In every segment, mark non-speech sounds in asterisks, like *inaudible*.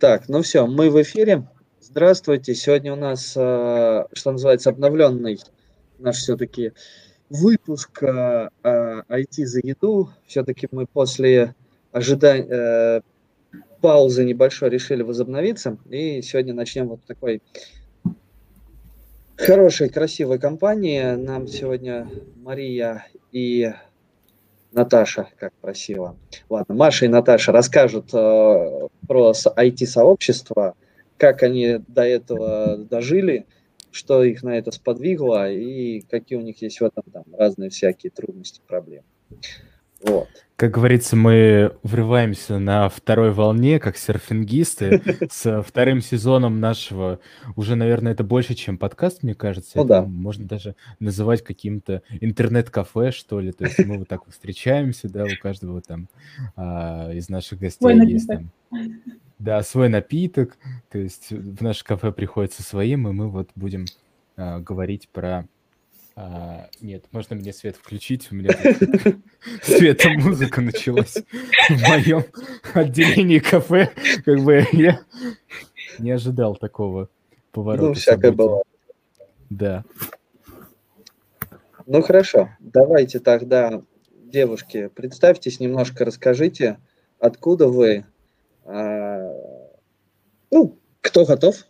Так, ну все, мы в эфире. Здравствуйте. Сегодня у нас, э, что называется, обновленный наш все-таки выпуск IT э, за еду. Все-таки мы после ожидания э, паузы небольшой решили возобновиться. И сегодня начнем вот такой хорошей, красивой компании. Нам сегодня Мария и Наташа, как просила. Ладно, Маша и Наташа расскажут э, про IT-сообщество, как они до этого дожили, что их на это сподвигло и какие у них есть в этом там разные всякие трудности, проблемы. Вот. Как говорится, мы врываемся на второй волне, как серфингисты, *laughs* с вторым сезоном нашего. Уже, наверное, это больше, чем подкаст, мне кажется. Ну, да. Можно даже называть каким-то интернет-кафе, что ли. То есть мы вот так вот встречаемся, да, у каждого там а, из наших гостей свой есть напиток. там... Да, свой напиток. То есть в наше кафе приходит со своим, и мы вот будем а, говорить про а, нет, можно мне свет включить? У меня света музыка началась в моем отделении кафе. Как бы я не ожидал такого поворота. Ну, всякое было. Да. Ну хорошо, давайте тогда, девушки, представьтесь немножко, расскажите, откуда вы, а, ну, кто готов?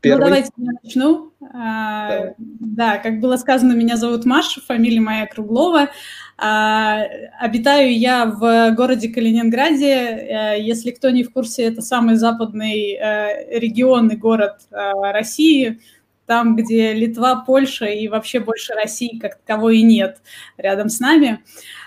Первый. Ну, давайте я начну. А, да, как было сказано, меня зовут Маша, фамилия моя Круглова. А, обитаю я в городе Калининграде. А, если кто не в курсе, это самый западный а, регион и город а, России, там, где Литва, Польша и вообще больше России как таковой и нет рядом с нами. А,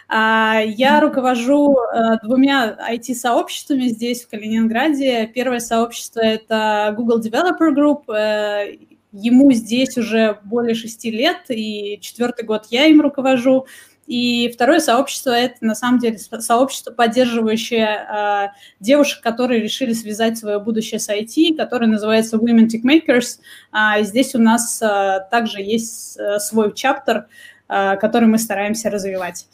я руковожу э, двумя IT-сообществами здесь, в Калининграде. Первое сообщество – это Google Developer Group. Э, ему здесь уже более шести лет, и четвертый год я им руковожу. И второе сообщество – это, на самом деле, сообщество, поддерживающее э, девушек, которые решили связать свое будущее с IT, которое называется Women Tech Makers. А здесь у нас э, также есть свой чаптер, э, который мы стараемся развивать.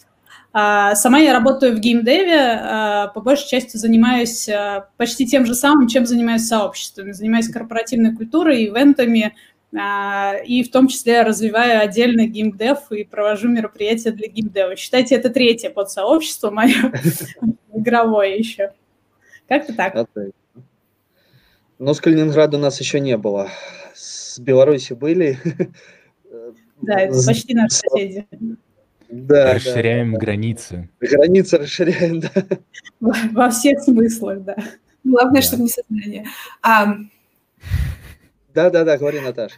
А, сама я работаю в геймдеве, а, по большей части занимаюсь а, почти тем же самым, чем занимаюсь сообществами. Занимаюсь корпоративной культурой, ивентами, и в том числе развиваю отдельный геймдев и провожу мероприятия для геймдева. Считайте, это третье подсообщество мое, *laughs* игровое еще. Как-то так. Но с Калининграда у нас еще не было. С Беларуси были. Да, это почти наши соседи. Да, расширяем да, границы. Границы расширяем, *laughs* да. Во всех смыслах, да. Главное, да. чтобы не сознание. А... Да, да, да, говори, Наташа.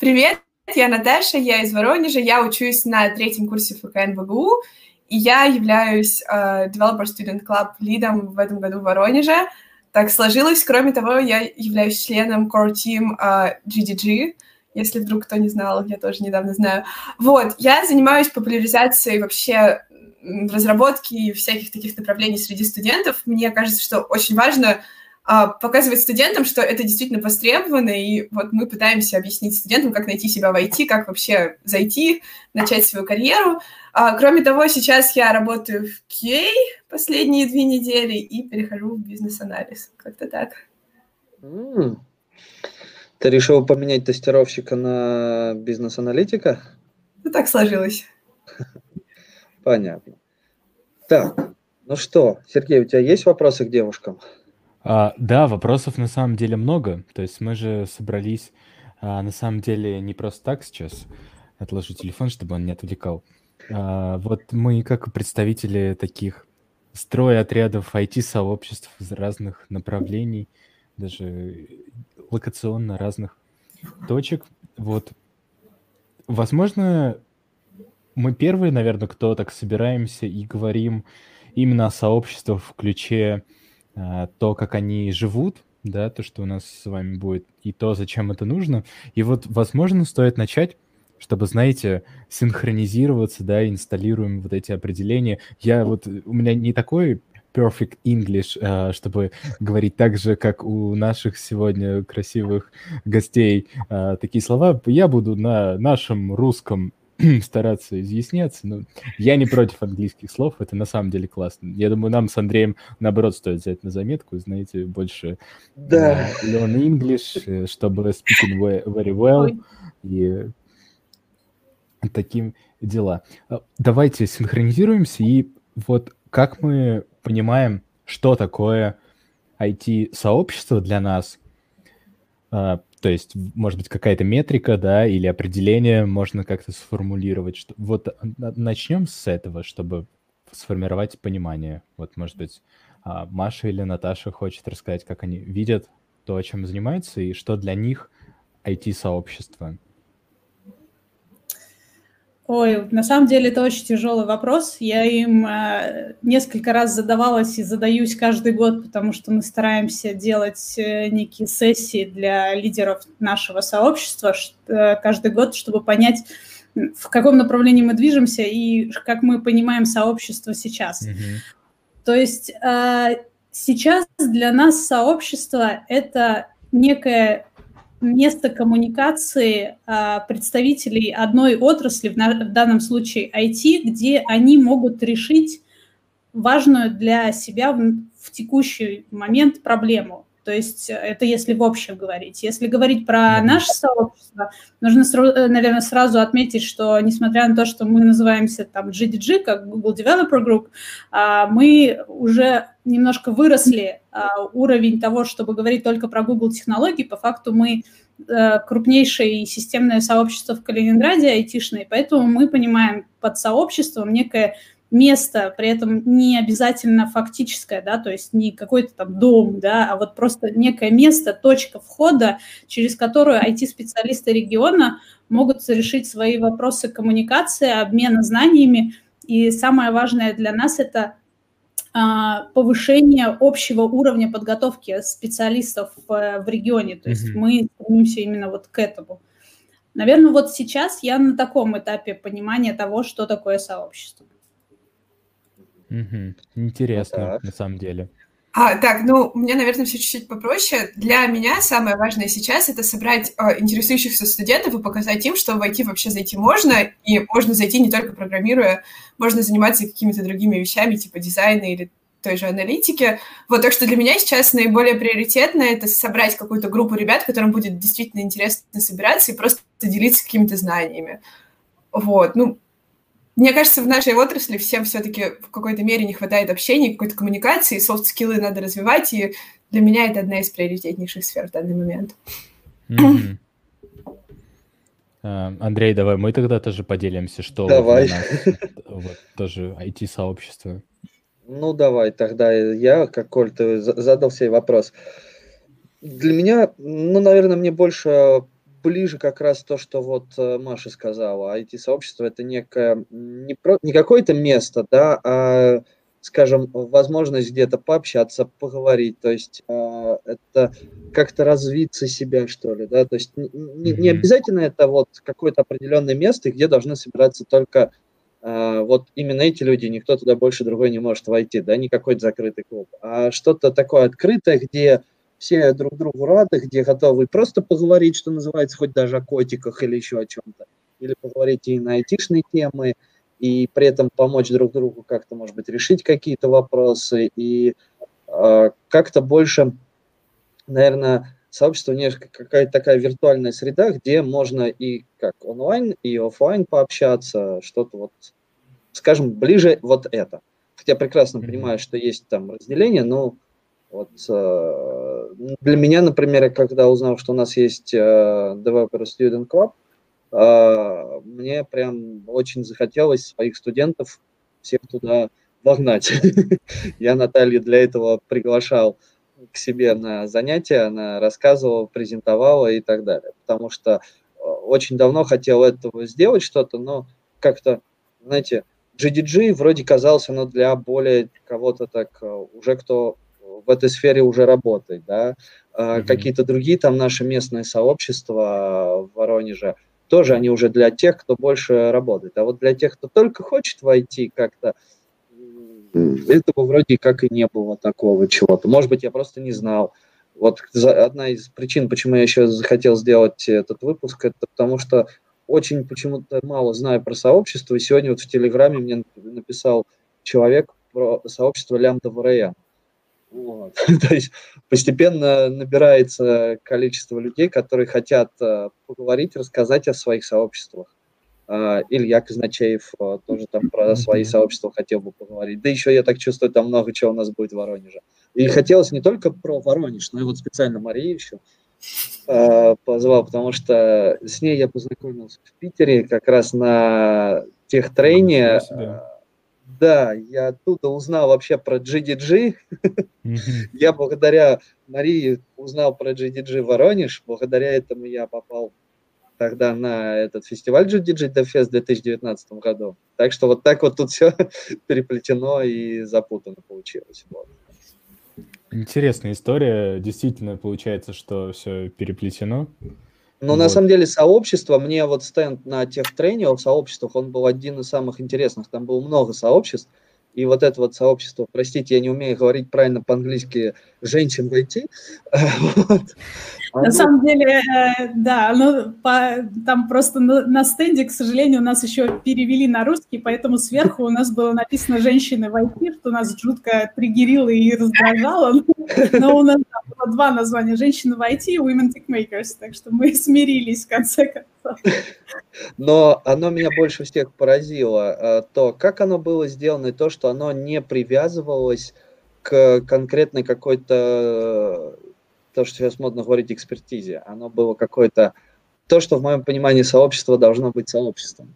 Привет, я Наташа, я из Воронежа, я учусь на третьем курсе ФКН ВГУ, и я являюсь uh, Developer Student Club лидом в этом году в Воронеже. Так сложилось. Кроме того, я являюсь членом Core Team uh, GDG, если вдруг кто не знал, я тоже недавно знаю. Вот, я занимаюсь популяризацией вообще разработки всяких таких направлений среди студентов. Мне кажется, что очень важно а, показывать студентам, что это действительно востребовано, и вот мы пытаемся объяснить студентам, как найти себя в IT, как вообще зайти, начать свою карьеру. А, кроме того, сейчас я работаю в QA последние две недели и перехожу в бизнес-анализ. Как-то так. Mm. Ты решил поменять тестировщика на бизнес-аналитика? Ну, так сложилось. Понятно. Так, ну что, Сергей, у тебя есть вопросы к девушкам? А, да, вопросов на самом деле много. То есть мы же собрались а, на самом деле не просто так сейчас. Отложу телефон, чтобы он не отвлекал. А, вот мы как представители таких строя отрядов IT-сообществ из разных направлений, даже локационно разных точек. Вот, возможно, мы первые, наверное, кто так собираемся и говорим именно о сообществах в ключе а, то, как они живут, да, то, что у нас с вами будет, и то, зачем это нужно. И вот, возможно, стоит начать чтобы, знаете, синхронизироваться, да, инсталируем вот эти определения. Я вот, у меня не такой perfect English, э, чтобы говорить так же, как у наших сегодня красивых гостей э, такие слова. Я буду на нашем русском *clears throat* стараться изъясняться. Но я не против английских слов, это на самом деле классно. Я думаю, нам с Андреем, наоборот, стоит взять на заметку, знаете, больше да. uh, learn English, чтобы speaking very well, и таким дела. Давайте синхронизируемся, и вот как мы понимаем, что такое IT-сообщество для нас, а, то есть, может быть, какая-то метрика, да, или определение можно как-то сформулировать. Что... Вот начнем с этого, чтобы сформировать понимание. Вот, может быть, а, Маша или Наташа хочет рассказать, как они видят то, чем занимаются, и что для них IT-сообщество. Ой, на самом деле это очень тяжелый вопрос. Я им э, несколько раз задавалась и задаюсь каждый год, потому что мы стараемся делать э, некие сессии для лидеров нашего сообщества э, каждый год, чтобы понять, в каком направлении мы движемся и как мы понимаем сообщество сейчас. Mm-hmm. То есть э, сейчас для нас сообщество это некое место коммуникации а, представителей одной отрасли, в, данном случае IT, где они могут решить важную для себя в текущий момент проблему. То есть э, это если в общем говорить. Если говорить про наше сообщество, нужно, э, наверное, сразу отметить, что несмотря на то, что мы называемся там GDG, как Google Developer Group, а, мы уже немножко выросли а, уровень того, чтобы говорить только про Google технологии. По факту мы э, крупнейшее системное сообщество в Калининграде, айтишное, поэтому мы понимаем под сообществом некое место, при этом не обязательно фактическое, да, то есть не какой-то там дом, да, а вот просто некое место, точка входа, через которую IT-специалисты региона могут решить свои вопросы коммуникации, обмена знаниями. И самое важное для нас – это а, повышение общего уровня подготовки специалистов в, в регионе. То есть mm-hmm. мы стремимся именно вот к этому. Наверное, вот сейчас я на таком этапе понимания того, что такое сообщество. Угу. Интересно, так. на самом деле. А, так, ну, у меня, наверное, все чуть-чуть попроще. Для меня самое важное сейчас — это собрать э, интересующихся студентов и показать им, что в IT вообще зайти можно, и можно зайти не только программируя, можно заниматься какими-то другими вещами, типа дизайна или той же аналитики. Вот, так что для меня сейчас наиболее приоритетно это собрать какую-то группу ребят, которым будет действительно интересно собираться и просто делиться какими-то знаниями. Вот, ну, мне кажется, в нашей отрасли всем все-таки в какой-то мере не хватает общения, какой-то коммуникации, софт-скиллы надо развивать, и для меня это одна из приоритетнейших сфер в данный момент. Mm-hmm. Uh, Андрей, давай мы тогда тоже поделимся, что давай. Вот нас, вот, тоже IT-сообщество. Ну, давай, тогда я, как Коль, ты задал себе вопрос. Для меня, ну, наверное, мне больше ближе как раз то, что вот э, Маша сказала. IT-сообщество это некое, не, про, не какое-то место, да, а, скажем, возможность где-то пообщаться, поговорить. То есть а, это как-то развиться себя, что ли, да. То есть не, не обязательно это вот какое-то определенное место, где должны собираться только а, вот именно эти люди, никто туда больше другой не может войти, да, не какой-то закрытый клуб, а что-то такое открытое, где все друг другу рады, где готовы просто поговорить, что называется, хоть даже о котиках или еще о чем-то, или поговорить и на айтишные темы, и при этом помочь друг другу как-то, может быть, решить какие-то вопросы, и э, как-то больше, наверное, сообщество не какая-то такая виртуальная среда, где можно и как онлайн, и офлайн пообщаться, что-то вот, скажем, ближе вот это. Хотя прекрасно понимаю, что есть там разделение, но вот э, для меня, например, когда узнал, что у нас есть э, Developer Student Club, э, мне прям очень захотелось своих студентов всех туда вогнать. *laughs* Я Наталью для этого приглашал к себе на занятия, она рассказывала, презентовала и так далее. Потому что очень давно хотел этого сделать что-то, но как-то, знаете, GDG вроде казался, но для более кого-то так уже кто в этой сфере уже работает, да. Mm-hmm. Какие-то другие там наши местные сообщества в Воронеже, тоже они уже для тех, кто больше работает. А вот для тех, кто только хочет войти как-то, этого вроде как и не было такого чего-то. Может быть, я просто не знал. Вот одна из причин, почему я еще захотел сделать этот выпуск, это потому что очень почему-то мало знаю про сообщество, и сегодня вот в Телеграме мне написал человек про сообщество Лямда ВРН. Вот. *laughs* То есть постепенно набирается количество людей, которые хотят э, поговорить, рассказать о своих сообществах. А, Илья Казначеев э, тоже там про свои сообщества хотел бы поговорить. Да еще я так чувствую, там много чего у нас будет в Воронеже. И хотелось не только про Воронеж, но и вот специально Марию еще э, позвал, потому что с ней я познакомился в Питере как раз на тех трейне. Да, я оттуда узнал вообще про GDG. я благодаря Марии узнал про GDG Воронеж. Благодаря этому я попал тогда на этот фестиваль GDG DFS в 2019 году. Так что вот так вот тут все *laughs* переплетено и запутано получилось. Вот. Интересная история. Действительно получается, что все переплетено. Но вот. на самом деле сообщество, мне вот стенд на тех тренеров сообществах, он был один из самых интересных. Там было много сообществ. И вот это вот сообщество, простите, я не умею говорить правильно по-английски, женщин в IT. *laughs* Вот. На самом деле, э, да, ну, по, там просто на, на стенде, к сожалению, нас еще перевели на русский, поэтому сверху у нас было написано «женщины в IT», что нас жутко триггерило и раздражало. Но у нас было два названия «женщины в IT» и «women tech makers», так что мы смирились в конце концов. *laughs* Но оно меня больше всех поразило, э, то, как оно было сделано, и то, что оно не привязывалось к конкретной какой-то то, что сейчас модно говорить экспертизе, оно было какое-то, то, что в моем понимании сообщество должно быть сообществом.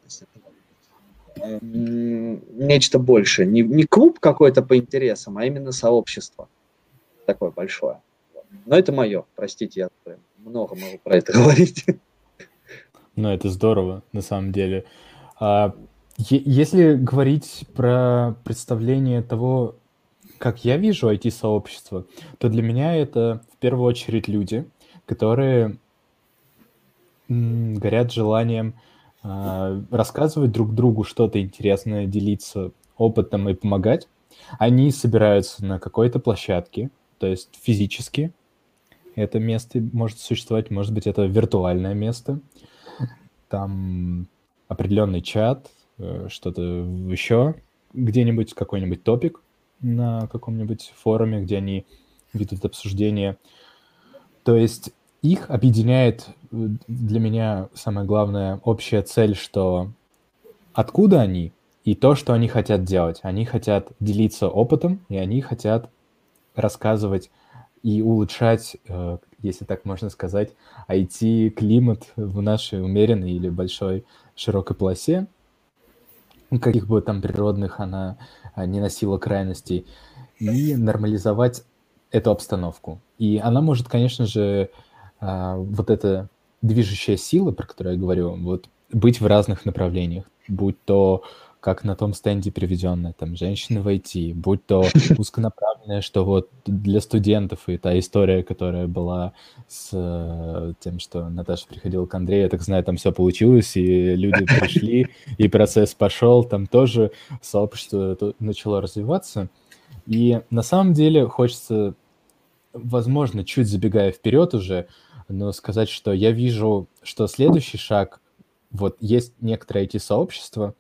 Эм, нечто большее. Не, не клуб какой-то по интересам, а именно сообщество. Такое большое. Но это мое, простите, я много могу про это *laughs* говорить. Ну, это здорово, на самом деле. А, если говорить про представление того, как я вижу IT-сообщество, то для меня это в первую очередь люди, которые горят желанием э, рассказывать друг другу что-то интересное, делиться опытом и помогать. Они собираются на какой-то площадке, то есть физически это место может существовать, может быть, это виртуальное место, там определенный чат, э, что-то еще, где-нибудь какой-нибудь топик, на каком-нибудь форуме, где они ведут обсуждение. То есть их объединяет э, для меня самая главная общая цель, что откуда они и то, что они хотят делать. Они хотят делиться опытом, и они хотят рассказывать и улучшать, э, если так можно сказать, IT-климат в нашей умеренной или большой широкой полосе, каких бы там природных она а, не носила крайностей, и нормализовать эту обстановку. И она может, конечно же, а, вот эта движущая сила, про которую я говорю, вот быть в разных направлениях, будь то как на том стенде приведенная, там, женщины в IT, будь то *laughs* узконаправленная, что вот для студентов, и та история, которая была с э, тем, что Наташа приходила к Андрею, я так знаю, там все получилось, и люди *laughs* пришли, и процесс пошел, там тоже сообщество начало развиваться. И на самом деле хочется, возможно, чуть забегая вперед уже, но сказать, что я вижу, что следующий шаг, вот есть некоторое IT-сообщество,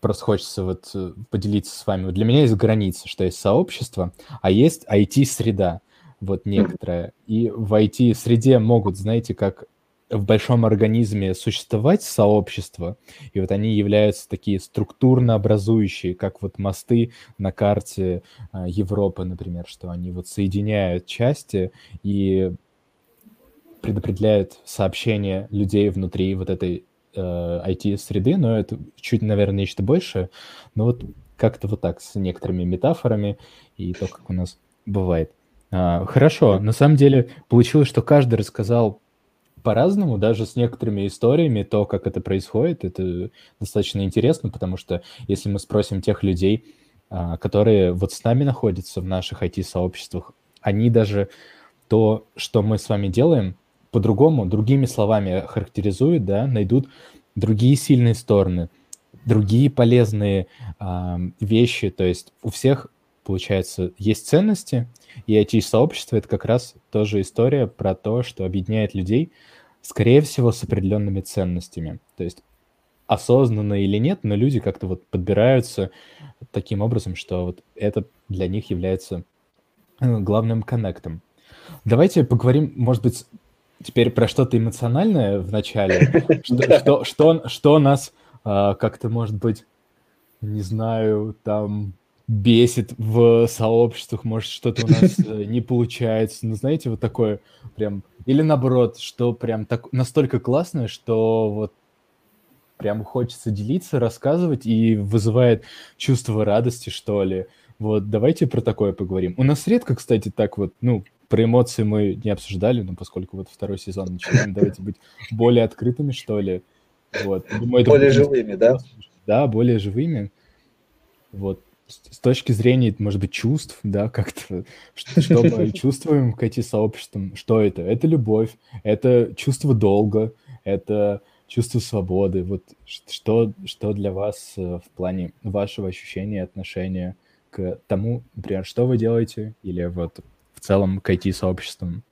просто хочется вот э, поделиться с вами. Вот для меня есть граница, что есть сообщество, а есть IT-среда, вот некоторая. И в IT-среде могут, знаете, как в большом организме существовать сообщества, и вот они являются такие структурно образующие, как вот мосты на карте э, Европы, например, что они вот соединяют части и предопределяют сообщение людей внутри вот этой IT-среды, э, но это чуть, наверное, нечто большее. Но вот как-то вот так, с некоторыми метафорами и то, как у нас бывает. А, хорошо, на самом деле получилось, что каждый рассказал по-разному, даже с некоторыми историями, то, как это происходит, это достаточно интересно, потому что если мы спросим тех людей, а, которые вот с нами находятся в наших IT-сообществах, они даже то, что мы с вами делаем, по-другому, другими словами характеризуют, да, найдут другие сильные стороны, другие полезные э, вещи. То есть у всех, получается, есть ценности, и IT-сообщество — это как раз тоже история про то, что объединяет людей скорее всего, с определенными ценностями. То есть осознанно или нет, но люди как-то вот подбираются таким образом, что вот это для них является э, главным коннектом. Давайте поговорим, может быть, теперь про что-то эмоциональное в начале. *laughs* Что, нас а, как-то, может быть, не знаю, там бесит в сообществах, может, что-то у нас э, *laughs* не получается. Ну, знаете, вот такое прям... Или наоборот, что прям так, настолько классное, что вот прям хочется делиться, рассказывать и вызывает чувство радости, что ли. Вот, давайте про такое поговорим. У нас редко, кстати, так вот, ну, про эмоции мы не обсуждали, но поскольку вот второй сезон начинаем, давайте быть более открытыми, что ли. Вот. Думаю, более живыми, да? Да, более живыми. Вот. С точки зрения, может быть, чувств, да, как-то, *laughs* что, что мы *laughs* чувствуем к этим сообществам, что это? Это любовь, это чувство долга, это чувство свободы. Вот что, что для вас э, в плане вашего ощущения, отношения к тому, например, что вы делаете, или вот в целом к IT-сообществам?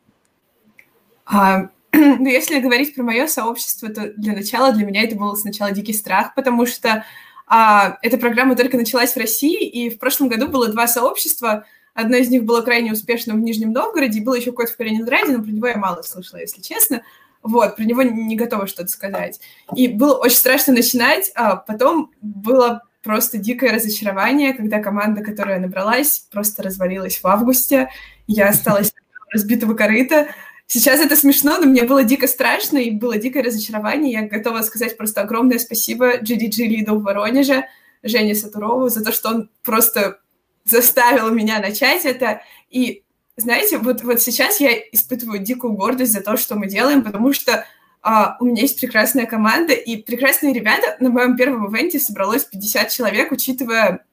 А, *clears throat* ну, если говорить про мое сообщество, то для начала для меня это был сначала дикий страх, потому что а, эта программа только началась в России, и в прошлом году было два сообщества. Одно из них было крайне успешным в Нижнем Новгороде, было еще какое-то в Калининграде, но про него я мало слышала, если честно. Вот, про него не готова что-то сказать. И было очень страшно начинать, а потом было просто дикое разочарование, когда команда, которая набралась, просто развалилась в августе. Я осталась *laughs* разбитого корыта. Сейчас это смешно, но мне было дико страшно и было дикое разочарование. Я готова сказать просто огромное спасибо GDG Лиду в Воронеже, Жене Сатурову, за то, что он просто заставил меня начать это. И знаете, вот, вот сейчас я испытываю дикую гордость за то, что мы делаем, потому что а, у меня есть прекрасная команда, и прекрасные ребята. На моем первом ивенте собралось 50 человек, учитывая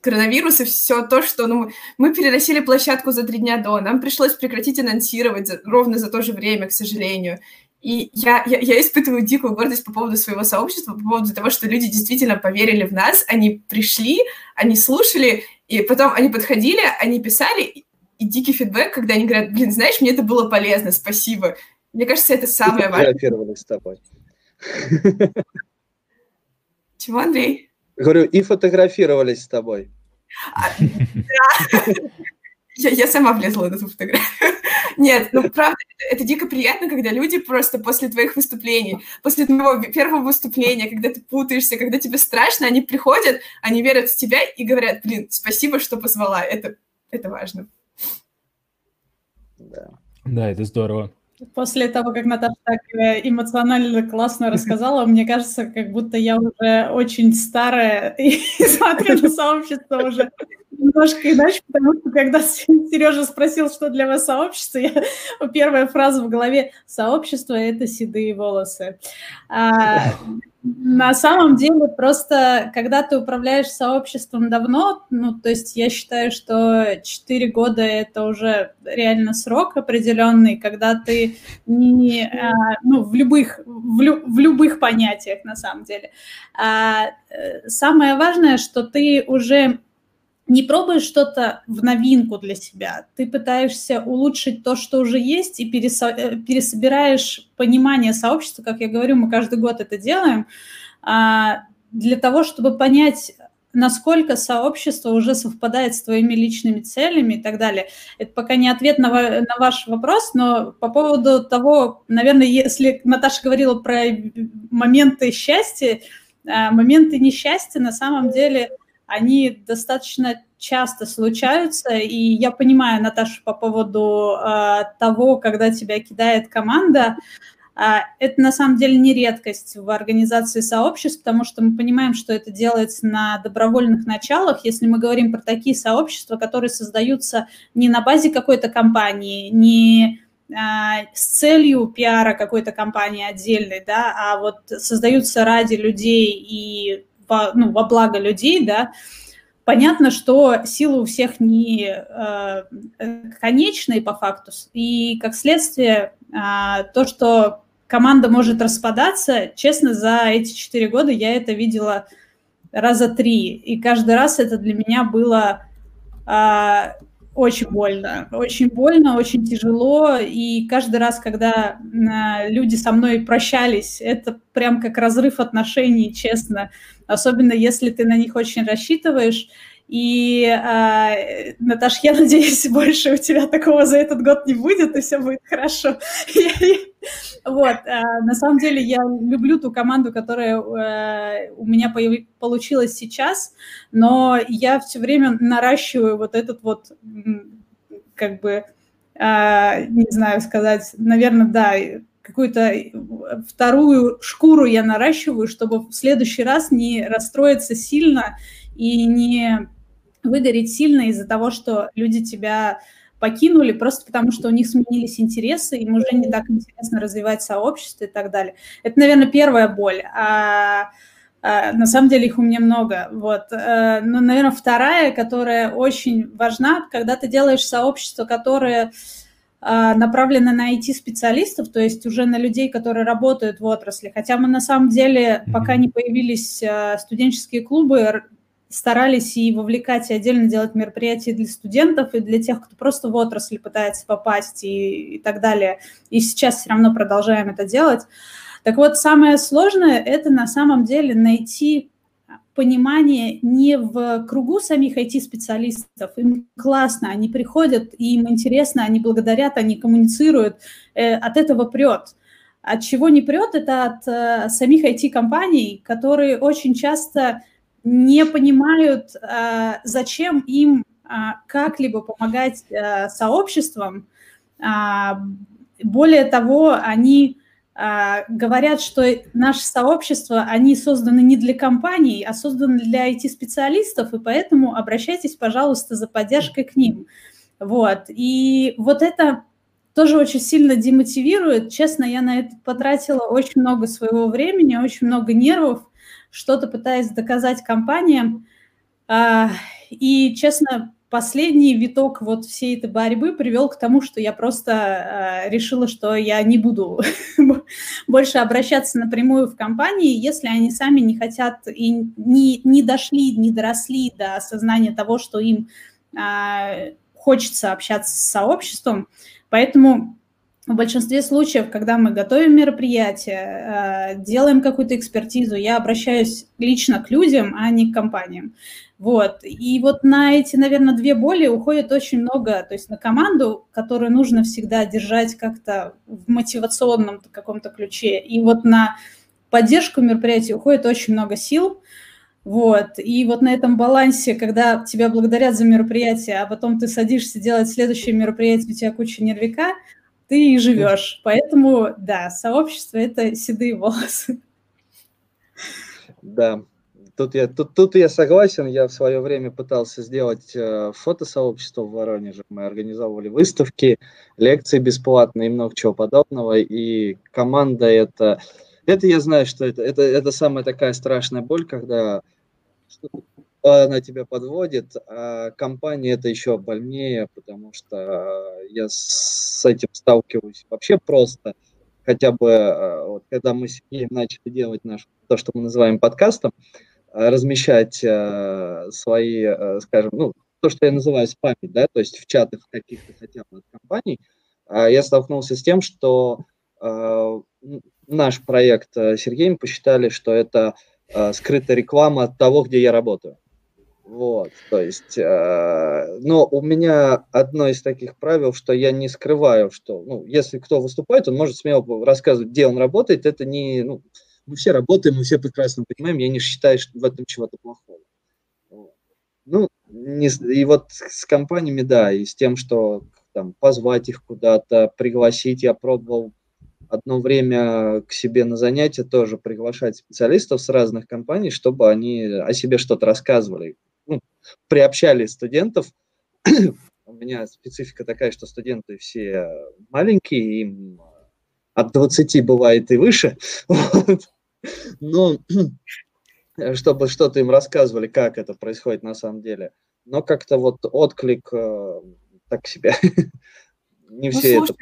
коронавирус и все то, что ну, мы переносили площадку за три дня до, нам пришлось прекратить анонсировать за, ровно за то же время, к сожалению. И я, я, я испытываю дикую гордость по поводу своего сообщества, по поводу того, что люди действительно поверили в нас, они пришли, они слушали, и потом они подходили, они писали, и дикий фидбэк, когда они говорят, блин, знаешь, мне это было полезно, спасибо. Мне кажется, это самое важное. С тобой. Чего, Андрей? Говорю, и фотографировались с тобой. А. *laughs* Я, я сама влезла на эту фотографию. Нет, ну правда, это, это дико приятно, когда люди просто после твоих выступлений, после твоего первого выступления, когда ты путаешься, когда тебе страшно, они приходят, они верят в тебя и говорят, блин, спасибо, что позвала, это, это важно. Да. Да, это здорово. После того, как Наташа так э, эмоционально классно рассказала, мне кажется, как будто я уже очень старая *laughs* и смотрю на сообщество уже немножко иначе, потому что когда *laughs* Сережа спросил, что для вас сообщество, я, первая фраза в голове «сообщество – это седые волосы». А, на самом деле, просто когда ты управляешь сообществом давно, ну, то есть я считаю, что 4 года – это уже реально срок определенный, когда ты не, а, ну, в любых, в, лю, в любых понятиях, на самом деле. А, э, самое важное, что ты уже не пробуешь что-то в новинку для себя, ты пытаешься улучшить то, что уже есть, и пересо- э, пересобираешь понимание сообщества, как я говорю, мы каждый год это делаем, а, для того, чтобы понять, насколько сообщество уже совпадает с твоими личными целями и так далее. Это пока не ответ на, на ваш вопрос, но по поводу того, наверное, если Наташа говорила про моменты счастья, а, моменты несчастья на самом деле они достаточно часто случаются, и я понимаю, Наташа, по поводу э, того, когда тебя кидает команда, э, это на самом деле не редкость в организации сообществ, потому что мы понимаем, что это делается на добровольных началах. Если мы говорим про такие сообщества, которые создаются не на базе какой-то компании, не с целью пиара какой-то компании отдельной, да, а вот создаются ради людей и во, ну, во благо людей, да, понятно, что силы у всех не э, конечные по факту, и как следствие э, то, что команда может распадаться, честно, за эти четыре года я это видела раза три, и каждый раз это для меня было э, очень больно, очень больно, очень тяжело, и каждый раз, когда люди со мной прощались, это прям как разрыв отношений, честно, особенно если ты на них очень рассчитываешь, и, э, Наташ, я *laughs* надеюсь, больше у тебя такого за этот год не будет, и все будет хорошо. *laughs* Вот, э, на самом деле я люблю ту команду, которая э, у меня получилась сейчас, но я все время наращиваю вот этот вот, как бы, э, не знаю сказать, наверное, да, какую-то вторую шкуру я наращиваю, чтобы в следующий раз не расстроиться сильно и не выгореть сильно из-за того, что люди тебя покинули просто потому, что у них сменились интересы, им уже не так интересно развивать сообщество и так далее. Это, наверное, первая боль. А, а на самом деле их у меня много. Вот. А, но, наверное, вторая, которая очень важна, когда ты делаешь сообщество, которое а, направлено на IT-специалистов, то есть уже на людей, которые работают в отрасли. Хотя мы на самом деле, пока не появились а, студенческие клубы, старались и вовлекать, и отдельно делать мероприятия для студентов, и для тех, кто просто в отрасли пытается попасть и, и так далее. И сейчас все равно продолжаем это делать. Так вот, самое сложное – это на самом деле найти понимание не в кругу самих IT-специалистов. Им классно, они приходят, им интересно, они благодарят, они коммуницируют. Э, от этого прет. От чего не прет, это от э, самих IT-компаний, которые очень часто не понимают, а, зачем им а, как-либо помогать а, сообществам. Более того, они говорят, что наше сообщество, они созданы не для компаний, а созданы для IT-специалистов, и поэтому обращайтесь, пожалуйста, за поддержкой к ним. Вот. И вот это тоже очень сильно демотивирует. Честно, я на это потратила очень много своего времени, очень много нервов, что-то пытаясь доказать компаниям. А, и, честно, последний виток вот всей этой борьбы привел к тому, что я просто а, решила, что я не буду *laughs* больше обращаться напрямую в компании, если они сами не хотят и не, не дошли, не доросли до осознания того, что им а, хочется общаться с сообществом. Поэтому в большинстве случаев, когда мы готовим мероприятие, э, делаем какую-то экспертизу, я обращаюсь лично к людям, а не к компаниям. Вот. И вот на эти, наверное, две боли уходит очень много, то есть на команду, которую нужно всегда держать как-то в мотивационном каком-то ключе, и вот на поддержку мероприятия уходит очень много сил, вот. И вот на этом балансе, когда тебя благодарят за мероприятие, а потом ты садишься делать следующее мероприятие, у тебя куча нервика – ты и живешь. Поэтому, да, сообщество – это седые волосы. Да, тут я, тут, тут я согласен. Я в свое время пытался сделать э, фотосообщество в Воронеже. Мы организовывали выставки, лекции бесплатные и много чего подобного. И команда это... Это я знаю, что это, это, это самая такая страшная боль, когда она тебя подводит, а компания это еще больнее, потому что я с этим сталкиваюсь вообще просто. Хотя бы, а, вот, когда мы с Сергеем начали делать наш, то, что мы называем подкастом, а, размещать э, свои, э, скажем, ну, то, что я называю спами, да, то есть в чатах каких-то хотя бы компаний, э, я столкнулся с тем, что э, наш проект Сергеем посчитали, что это э, скрытая реклама от того, где я работаю. Вот, то есть, э, но у меня одно из таких правил, что я не скрываю, что, ну, если кто выступает, он может смело рассказывать, где он работает, это не, ну, мы все работаем, мы все прекрасно понимаем, я не считаю что в этом чего-то плохого. Ну, не, и вот с компаниями, да, и с тем, что там позвать их куда-то, пригласить, я пробовал одно время к себе на занятия тоже приглашать специалистов с разных компаний, чтобы они о себе что-то рассказывали приобщали студентов. *clears throat* У меня специфика такая, что студенты все маленькие, им от 20 бывает и выше. *laughs* Но *clears throat* чтобы что-то им рассказывали, как это происходит на самом деле. Но как-то вот отклик э, так себе. *laughs* Не ну, все ну, это...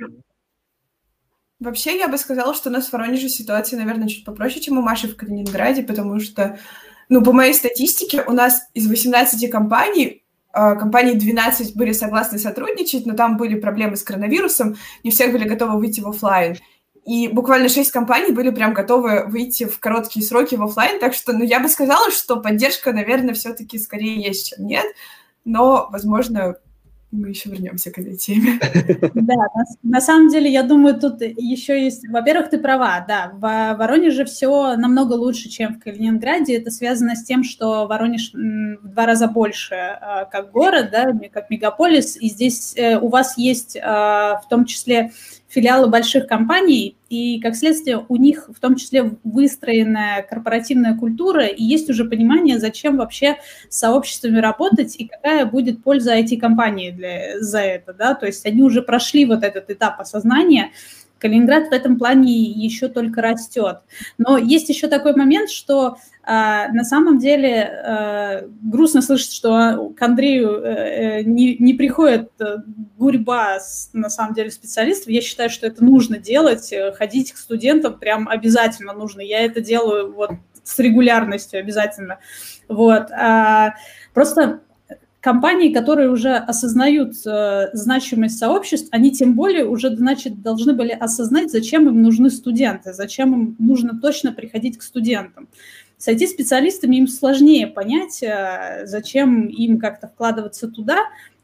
Вообще, я бы сказала, что у нас в Воронеже ситуация, наверное, чуть попроще, чем у Маши в Калининграде, потому что ну, по моей статистике, у нас из 18 компаний компании 12 были согласны сотрудничать, но там были проблемы с коронавирусом, не все были готовы выйти в офлайн. И буквально 6 компаний были прям готовы выйти в короткие сроки в офлайн, так что, ну, я бы сказала, что поддержка, наверное, все-таки скорее есть, чем нет, но, возможно, мы еще вернемся к этой теме. *laughs* Да, на, на самом деле, я думаю, тут еще есть... Во-первых, ты права, да, в Воронеже все намного лучше, чем в Калининграде. Это связано с тем, что Воронеж в два раза больше а, как город, да, как мегаполис, и здесь э, у вас есть а, в том числе филиалы больших компаний, и, как следствие, у них в том числе выстроенная корпоративная культура, и есть уже понимание, зачем вообще с сообществами работать и какая будет польза IT-компании для, за это, да, то есть они уже прошли вот этот этап осознания, Калининград в этом плане еще только растет. Но есть еще такой момент, что а, на самом деле а, грустно слышать, что к Андрею а, не, не приходит гурьба на самом деле специалистов. Я считаю, что это нужно делать, ходить к студентам прям обязательно нужно. Я это делаю вот с регулярностью обязательно. Вот. А, просто компании, которые уже осознают э, значимость сообществ, они тем более уже, значит, должны были осознать, зачем им нужны студенты, зачем им нужно точно приходить к студентам. С IT-специалистами им сложнее понять, э, зачем им как-то вкладываться туда,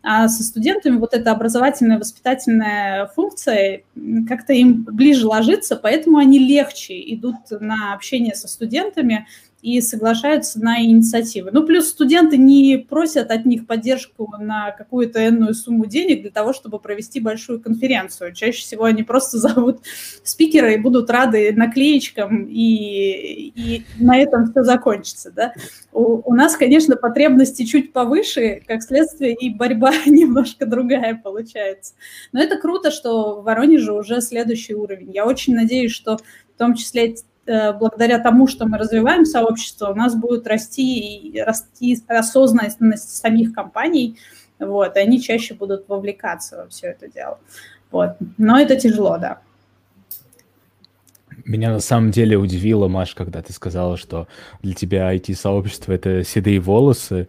а со студентами вот эта образовательная, воспитательная функция как-то им ближе ложится, поэтому они легче идут на общение со студентами, и соглашаются на инициативы. Ну, плюс студенты не просят от них поддержку на какую-то энную сумму денег для того, чтобы провести большую конференцию. Чаще всего они просто *laughs* зовут спикера и будут рады наклеечкам, и, и на этом все закончится. Да? У, у нас, конечно, потребности чуть повыше, как следствие, и борьба *laughs* немножко другая получается. Но это круто, что в Воронеже уже следующий уровень. Я очень надеюсь, что в том числе благодаря тому, что мы развиваем сообщество, у нас будет расти, расти осознанность самих компаний, вот, и они чаще будут вовлекаться во все это дело. Вот. Но это тяжело, да. Меня на самом деле удивило, Маш, когда ты сказала, что для тебя IT-сообщество — это седые волосы.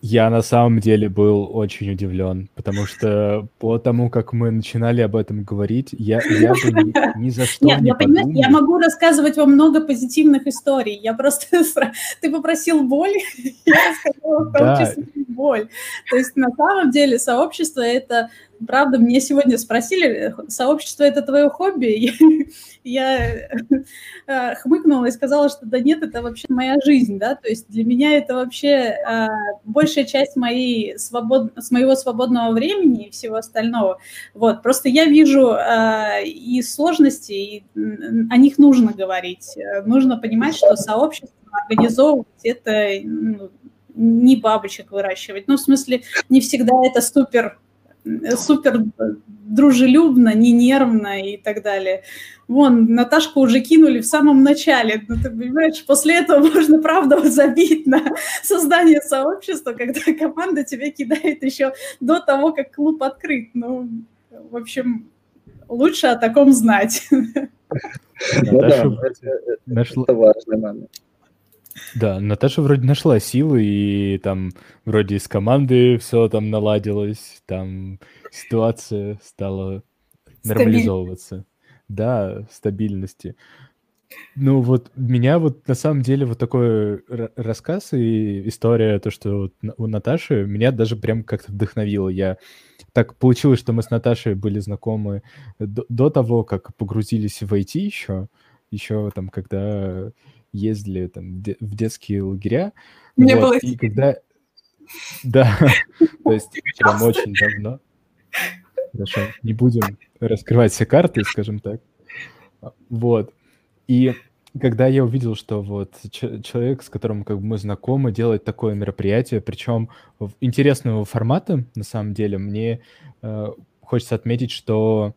Я на самом деле был очень удивлен, потому что по тому, как мы начинали об этом говорить, я, я бы ни, ни за что Нет, не я, подумал. я могу рассказывать вам много позитивных историй. Я просто... *laughs* Ты попросил боль, *laughs* я рассказала в том числе боль. То есть на самом деле сообщество — это Правда, мне сегодня спросили, сообщество – это твое хобби? *laughs* Я э, хмыкнула и сказала, что да нет, это вообще моя жизнь, да, то есть для меня это вообще э, большая часть моей свобод... с моего свободного времени и всего остального. Вот, просто я вижу э, и сложности, и о них нужно говорить. Нужно понимать, что сообщество организовывать – это ну, не бабочек выращивать. Ну, в смысле, не всегда это супер супер дружелюбно, не нервно и так далее. Вон, Наташку уже кинули в самом начале. Ну, ты понимаешь, после этого *laughs* можно, правда, забить на создание сообщества, когда *laughs* команда тебя кидает еще до того, как клуб открыт. Ну, в общем, лучше о таком знать. Ну *laughs* да, это важный момент. Да, Наташа вроде нашла силы, и там вроде из команды все там наладилось, там ситуация стала нормализовываться. Да, стабильности. Ну вот меня вот на самом деле вот такой рассказ и история, то, что у Наташи, меня даже прям как-то вдохновило. Я так получилось, что мы с Наташей были знакомы до, до того, как погрузились в IT еще, еще там, когда ездили там в детские лагеря. Не вот, было... И когда... Да, *laughs* то есть прям очень давно. Хорошо, не будем раскрывать все карты, скажем так. Вот. И когда я увидел, что вот человек, с которым как бы мы знакомы, делает такое мероприятие, причем интересного формата, на самом деле, мне э, хочется отметить, что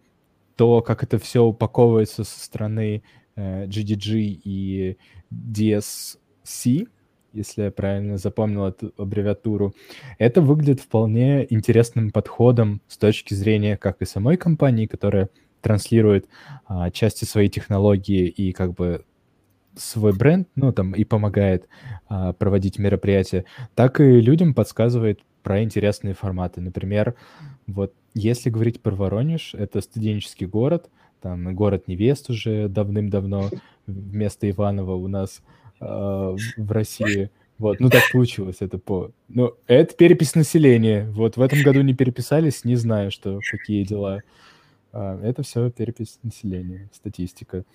то, как это все упаковывается со стороны GDG и DSC, если я правильно запомнил эту аббревиатуру, это выглядит вполне интересным подходом с точки зрения как и самой компании, которая транслирует а, части своей технологии и как бы свой бренд, ну, там, и помогает а, проводить мероприятия, так и людям подсказывает про интересные форматы. Например, вот если говорить про Воронеж, это студенческий город, там город невест уже давным-давно вместо Иванова у нас э, в России. Вот, ну так получилось это по... Ну, это перепись населения. Вот в этом году не переписались, не знаю, что какие дела. А, это все перепись населения, статистика.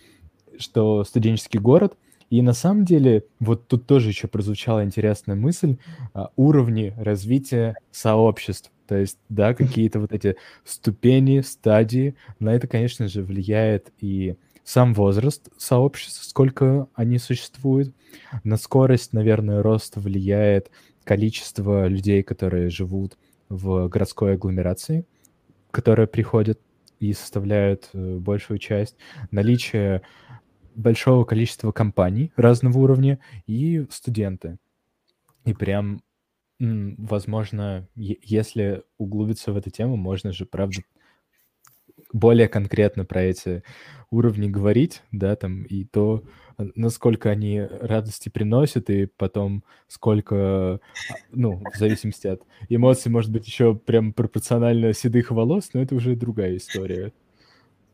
Что студенческий город, и на самом деле, вот тут тоже еще прозвучала интересная мысль, а, уровни развития сообществ. То есть, да, какие-то вот эти ступени, стадии. На это, конечно же, влияет и сам возраст сообществ, сколько они существуют. На скорость, наверное, рост влияет количество людей, которые живут в городской агломерации, которые приходят и составляют э, большую часть. Наличие большого количества компаний разного уровня и студенты. И прям, возможно, если углубиться в эту тему, можно же, правда, более конкретно про эти уровни говорить, да, там, и то, насколько они радости приносят, и потом сколько, ну, в зависимости от эмоций, может быть, еще прям пропорционально седых волос, но это уже другая история.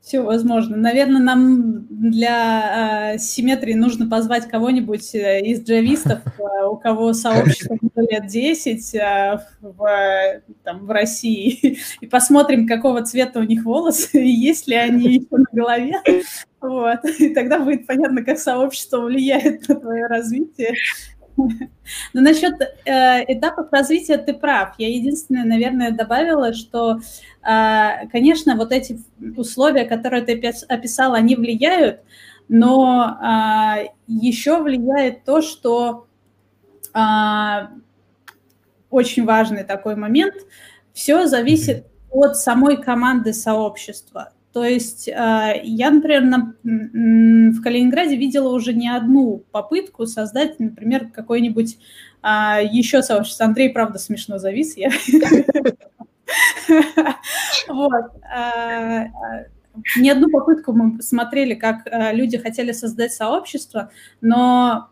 Все возможно. Наверное, нам для э, симметрии нужно позвать кого-нибудь э, из джавистов, *laughs* э, у кого сообщество лет 10 э, в, там, в России, *laughs* и посмотрим, какого цвета у них волосы, *laughs* и есть ли они еще на голове. Вот. И тогда будет понятно, как сообщество влияет на твое развитие. *laughs* Но насчет э, этапов развития ты прав. Я единственное, наверное, добавила, что, э, конечно, вот эти условия, которые ты описала, они влияют, но э, еще влияет то, что э, очень важный такой момент, все зависит от самой команды сообщества. То есть э, я, например, на, в Калининграде видела уже не одну попытку создать, например, какой-нибудь а, еще сообщество. Андрей, правда, смешно завис. Я... *laughs* Вот. А, не одну попытку мы смотрели, как люди хотели создать сообщество, но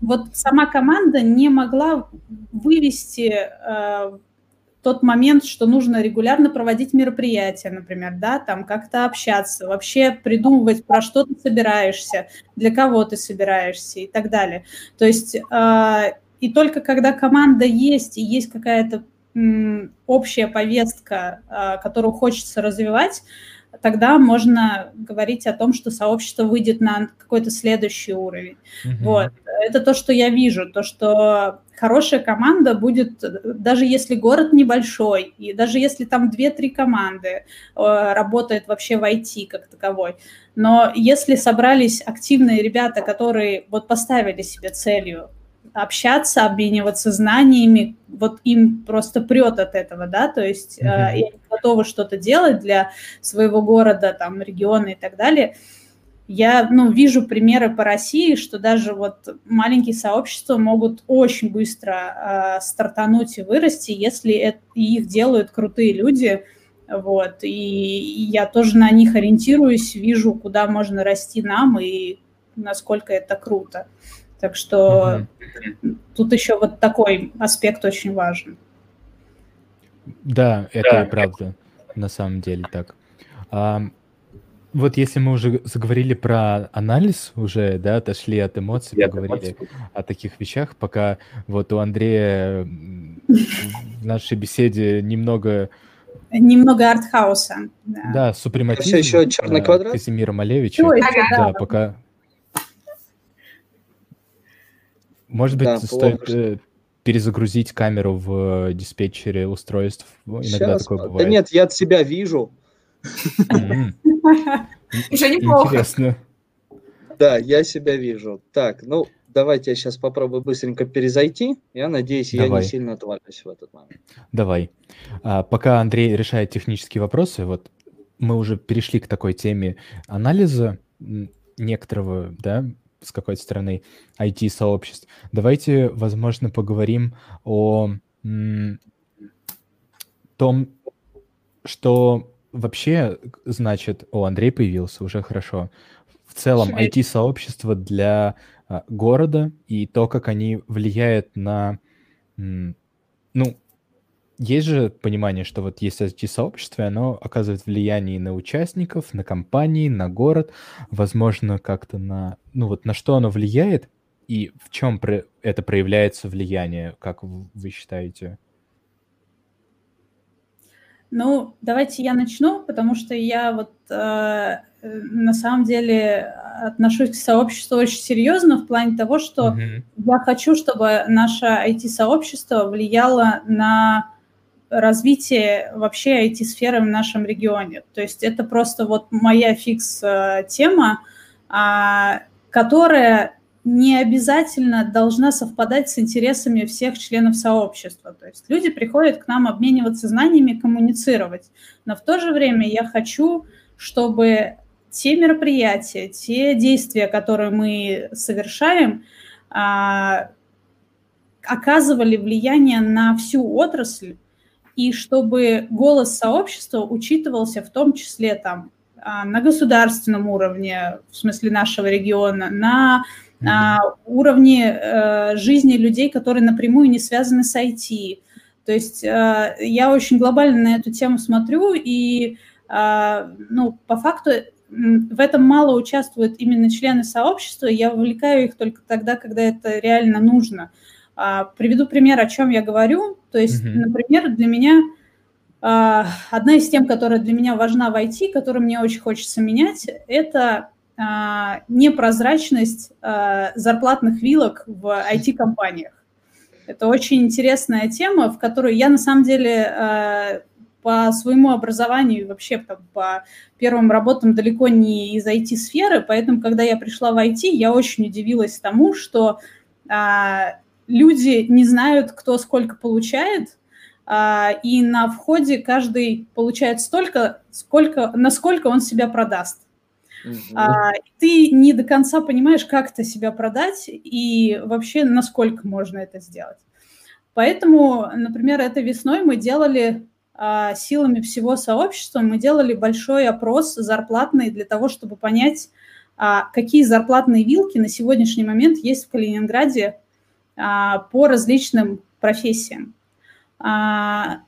вот сама команда не могла вывести тот момент, что нужно регулярно проводить мероприятия, например, да, там как-то общаться, вообще придумывать, про что ты собираешься, для кого ты собираешься и так далее. То есть э, и только когда команда есть и есть какая-то общая повестка, э, которую хочется развивать, тогда можно говорить о том, что сообщество выйдет на какой-то следующий уровень. Mm-hmm. Вот. Это то, что я вижу, то, что хорошая команда будет, даже если город небольшой, и даже если там 2-3 команды э, работает вообще в IT как таковой, но если собрались активные ребята, которые вот поставили себе целью общаться, обмениваться знаниями, вот им просто прет от этого, да, то есть mm-hmm. э, они готовы что-то делать для своего города, там, региона и так далее. Я, ну, вижу примеры по России, что даже вот маленькие сообщества могут очень быстро э, стартануть и вырасти, если это, их делают крутые люди, вот, и, и я тоже на них ориентируюсь, вижу, куда можно расти нам и насколько это круто. Так что угу. тут еще вот такой аспект очень важен. Да, это да. правда, на самом деле так. А, вот если мы уже заговорили про анализ, уже, да, отошли от эмоций, Я поговорили эмоций. о таких вещах, пока вот у Андрея в нашей беседе немного немного артхауса. Да, да супрематизм. Все еще черный да, квадрат? Казимира Малевича. Ой, да, да, пока Может быть, да, стоит э, перезагрузить камеру в э, диспетчере устройств? Иногда Сейчас. такое бывает. Да нет, я от себя вижу. *laughs* Уже неплохо. Интересно. Да, я себя вижу. Так, ну, давайте я сейчас попробую быстренько перезайти. Я надеюсь, Давай. я не сильно отвалюсь в этот момент. Давай. А, пока Андрей решает технические вопросы, вот мы уже перешли к такой теме анализа некоторого, да, с какой-то стороны IT-сообществ. Давайте, возможно, поговорим о том, что вообще значит... О, Андрей появился, уже хорошо. в целом IT-сообщество для а, города и то, как они влияют на... Ну, есть же понимание, что вот есть IT-сообщество, оно оказывает влияние на участников, на компании, на город, возможно, как-то на... Ну вот на что оно влияет, и в чем это проявляется влияние, как вы считаете? Ну, давайте я начну, потому что я вот э, на самом деле отношусь к сообществу очень серьезно в плане того, что mm-hmm. я хочу, чтобы наше IT-сообщество влияло на развитие вообще IT-сферы в нашем регионе. То есть это просто вот моя фикс-тема, э, а, которая не обязательно должна совпадать с интересами всех членов сообщества. То есть люди приходят к нам обмениваться знаниями, коммуницировать. Но в то же время я хочу, чтобы те мероприятия, те действия, которые мы совершаем, а, оказывали влияние на всю отрасль, и чтобы голос сообщества учитывался в том числе там а, на государственном уровне, в смысле нашего региона, на на уровне э, жизни людей, которые напрямую не связаны с IT. То есть э, я очень глобально на эту тему смотрю, и э, ну, по факту в этом мало участвуют именно члены сообщества, я вовлекаю их только тогда, когда это реально нужно. А, приведу пример, о чем я говорю. То есть, mm-hmm. например, для меня а, одна из тем, которая для меня важна в IT, которую мне очень хочется менять, это а, непрозрачность а, зарплатных вилок в IT-компаниях. Это очень интересная тема, в которую я на самом деле а, по своему образованию и вообще там, по первым работам далеко не из IT-сферы, поэтому, когда я пришла в IT, я очень удивилась тому, что а, люди не знают, кто сколько получает, а, и на входе каждый получает столько, сколько, насколько он себя продаст. Угу. Ты не до конца понимаешь, как это себя продать и вообще насколько можно это сделать. Поэтому, например, этой весной мы делали а, силами всего сообщества, мы делали большой опрос зарплатный для того, чтобы понять, какие зарплатные вилки на сегодняшний момент есть в Калининграде по различным профессиям. А,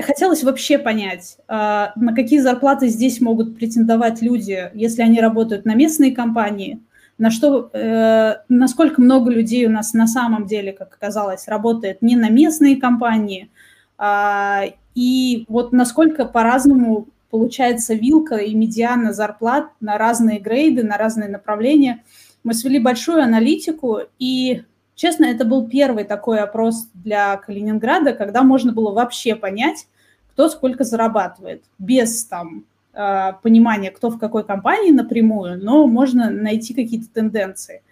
хотелось вообще понять, а, на какие зарплаты здесь могут претендовать люди, если они работают на местные компании, на что, э, насколько много людей у нас на самом деле, как оказалось, работает не на местные компании, а, и вот насколько по-разному получается вилка и медиана зарплат на разные грейды, на разные направления. Мы свели большую аналитику, и Честно, это был первый такой опрос для Калининграда, когда можно было вообще понять, кто сколько зарабатывает, без там э, понимания, кто в какой компании напрямую, но можно найти какие-то тенденции.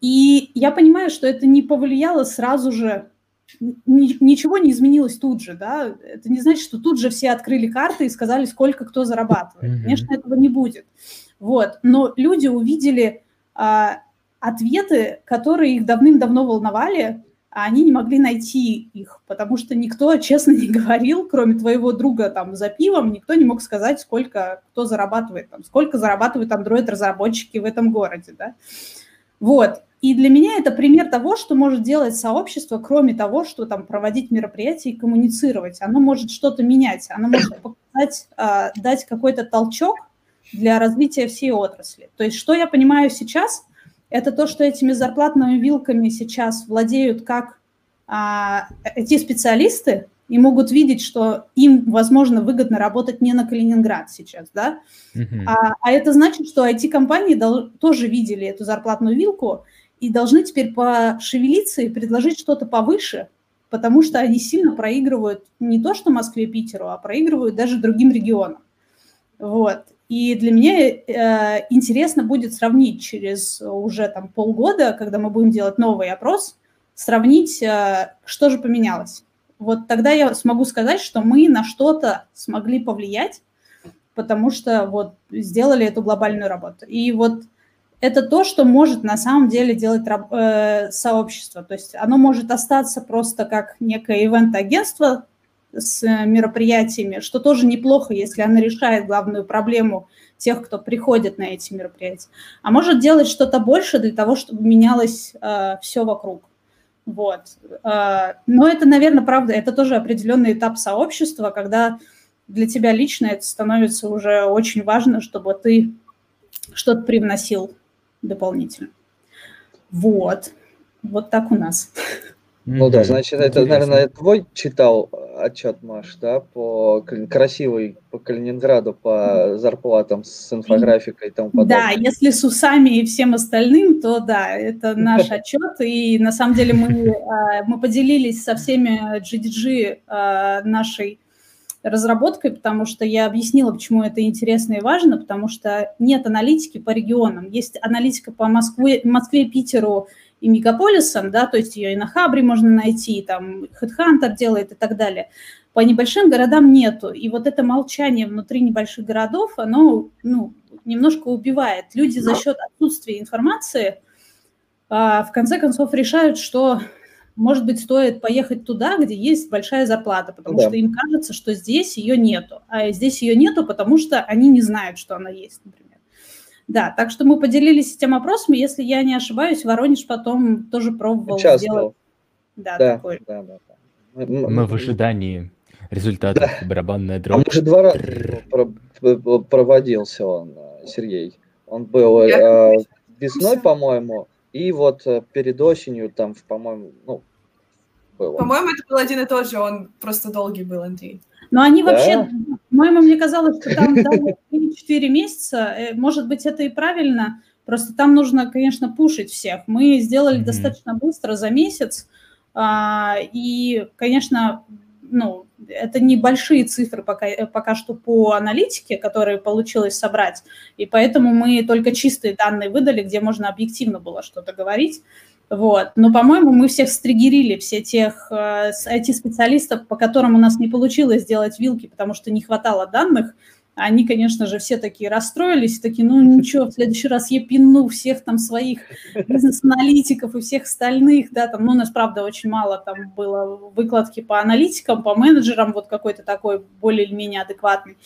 И я понимаю, что это не повлияло сразу же, ничего не изменилось тут же, да, это не значит, что тут же все открыли карты и сказали, сколько кто зарабатывает. Mm-hmm. Конечно, этого не будет. Вот, но люди увидели а, ответы, которые их давным-давно волновали, а они не могли найти их, потому что никто *laughs* честно не говорил, кроме твоего друга там за пивом, никто не мог сказать, сколько кто зарабатывает, там, сколько зарабатывают Android-разработчики в этом городе, да. Вот. И для меня это пример того, что может делать сообщество, кроме того, что там проводить мероприятия и коммуницировать. Оно может что-то менять, оно может *coughs* показать, а, дать какой-то толчок для развития всей отрасли. То есть что я понимаю сейчас – это то, что этими зарплатными вилками сейчас владеют как а, эти специалисты и могут видеть, что им, возможно, выгодно работать не на Калининград сейчас, да, uh-huh. а, а это значит, что IT-компании дол- тоже видели эту зарплатную вилку и должны теперь пошевелиться и предложить что-то повыше, потому что они сильно проигрывают не то что Москве, Питеру, а проигрывают даже другим регионам. Вот. И для меня э, интересно будет сравнить через уже там полгода, когда мы будем делать новый опрос, сравнить, э, что же поменялось. Вот тогда я смогу сказать, что мы на что-то смогли повлиять, потому что вот сделали эту глобальную работу. И вот это то, что может на самом деле делать э, сообщество. То есть оно может остаться просто как некое ивент-агентство, с мероприятиями, что тоже неплохо, если она решает главную проблему тех, кто приходит на эти мероприятия, а может делать что-то больше для того, чтобы менялось э, все вокруг. Вот. Э, но это, наверное, правда, это тоже определенный этап сообщества, когда для тебя лично это становится уже очень важно, чтобы ты что-то привносил дополнительно. Вот. Вот так у нас. Ну да, значит, это, наверное, твой читал отчет, Маш, да, по красивой по Калининграду, по зарплатам с инфографикой и тому подобное. Да, если с усами и всем остальным, то да, это *laughs* наш отчет, и на самом деле мы, а, мы поделились со всеми GDG а, нашей разработкой, потому что я объяснила, почему это интересно и важно, потому что нет аналитики по регионам, есть аналитика по Москве, Москве Питеру и мегаполисам, да, то есть ее и на Хабре можно найти, там HeadHunter делает и так далее. По небольшим городам нету. И вот это молчание внутри небольших городов, оно ну, немножко убивает. Люди за счет отсутствия информации а, в конце концов решают, что, может быть, стоит поехать туда, где есть большая зарплата, потому да. что им кажется, что здесь ее нету. А здесь ее нету, потому что они не знают, что она есть, например. Да, так что мы поделились этим опросом. Если я не ошибаюсь, Воронеж потом тоже пробовал Участвовал. сделать. Да, да, такой. Да, да, да. Мы, мы в ожидании результатов да. барабанная дробь. А мы же два раза проводился он, Сергей. Он был э, весной, по-моему, и вот э, перед осенью там, по-моему, ну, было. По-моему, это был один и тот же, он просто долгий был, Андрей. Но они да? вообще, по-моему, мне казалось, что там *laughs* 4 месяца, э, может быть, это и правильно, просто там нужно, конечно, пушить всех. Мы сделали mm-hmm. достаточно быстро, за месяц, а, и, конечно, ну, это небольшие цифры пока, э, пока что по аналитике, которые получилось собрать, и поэтому мы только чистые данные выдали, где можно объективно было что-то говорить. Вот. Но, по-моему, мы всех стригерили, все тех э, IT-специалистов, по которым у нас не получилось сделать вилки, потому что не хватало данных. Они, конечно же, все такие расстроились, такие, ну *laughs* ничего, в следующий раз я пину всех там своих бизнес-аналитиков и всех остальных, да, там, ну, у нас, правда, очень мало там было выкладки по аналитикам, по менеджерам, вот какой-то такой более или менее адекватный.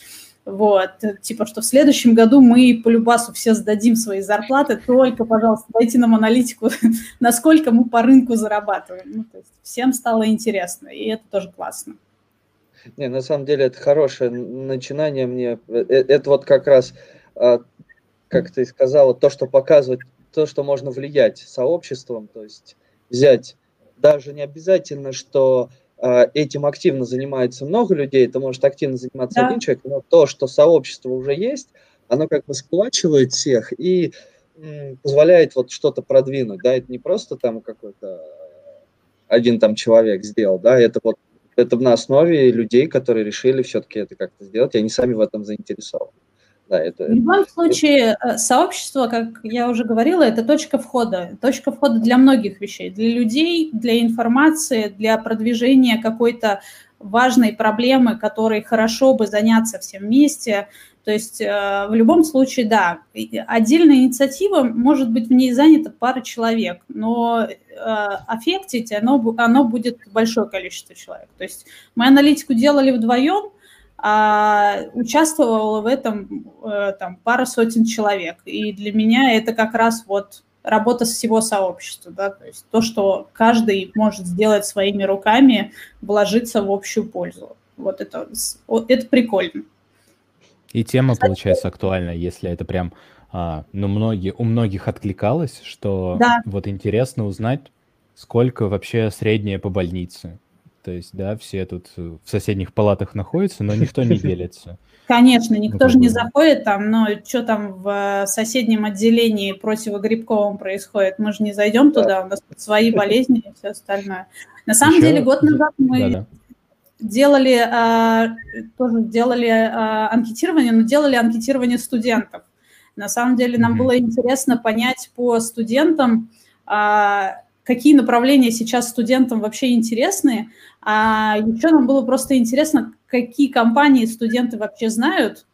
Вот, типа, что в следующем году мы по любасу все сдадим свои зарплаты, только, пожалуйста, дайте нам аналитику, *laughs* насколько мы по рынку зарабатываем. Ну, то есть всем стало интересно, и это тоже классно. Не, на самом деле это хорошее начинание мне. Э, э, это вот как раз, а, как ты сказала, то, что показывает, то, что можно влиять сообществом, то есть взять даже не обязательно, что этим активно занимается много людей, это может активно заниматься да. один человек, но то, что сообщество уже есть, оно как бы сплачивает всех и позволяет вот что-то продвинуть, да, это не просто там какой-то один там человек сделал, да, это вот это на основе людей, которые решили все-таки это как-то сделать, и они сами в этом заинтересованы. Да, это, в любом случае, это... сообщество, как я уже говорила, это точка входа. Точка входа для многих вещей. Для людей, для информации, для продвижения какой-то важной проблемы, которой хорошо бы заняться всем вместе. То есть э, в любом случае, да, отдельная инициатива, может быть, в ней занята пара человек, но э, аффектить оно, оно будет большое количество человек. То есть мы аналитику делали вдвоем, а участвовало в этом э, там, пара сотен человек. И для меня это как раз вот работа всего сообщества, да, то есть то, что каждый может сделать своими руками, вложиться в общую пользу. Вот это, вот это прикольно. И тема получается актуальна, если это прям, а, ну, многие, у многих откликалось, что да. вот интересно узнать, сколько вообще среднее по больнице. То есть, да, все тут в соседних палатах находятся, но никто не *laughs* делится. Конечно, никто ну, же не заходит там, но что там в соседнем отделении противогрибковом происходит, мы же не зайдем да. туда, у нас свои *laughs* болезни и все остальное. На самом Еще... деле, год назад мы да, да. делали, а, тоже делали а, анкетирование, но делали анкетирование студентов. На самом деле нам mm-hmm. было интересно понять по студентам, а, какие направления сейчас студентам вообще интересны, а еще нам было просто интересно, какие компании студенты вообще знают,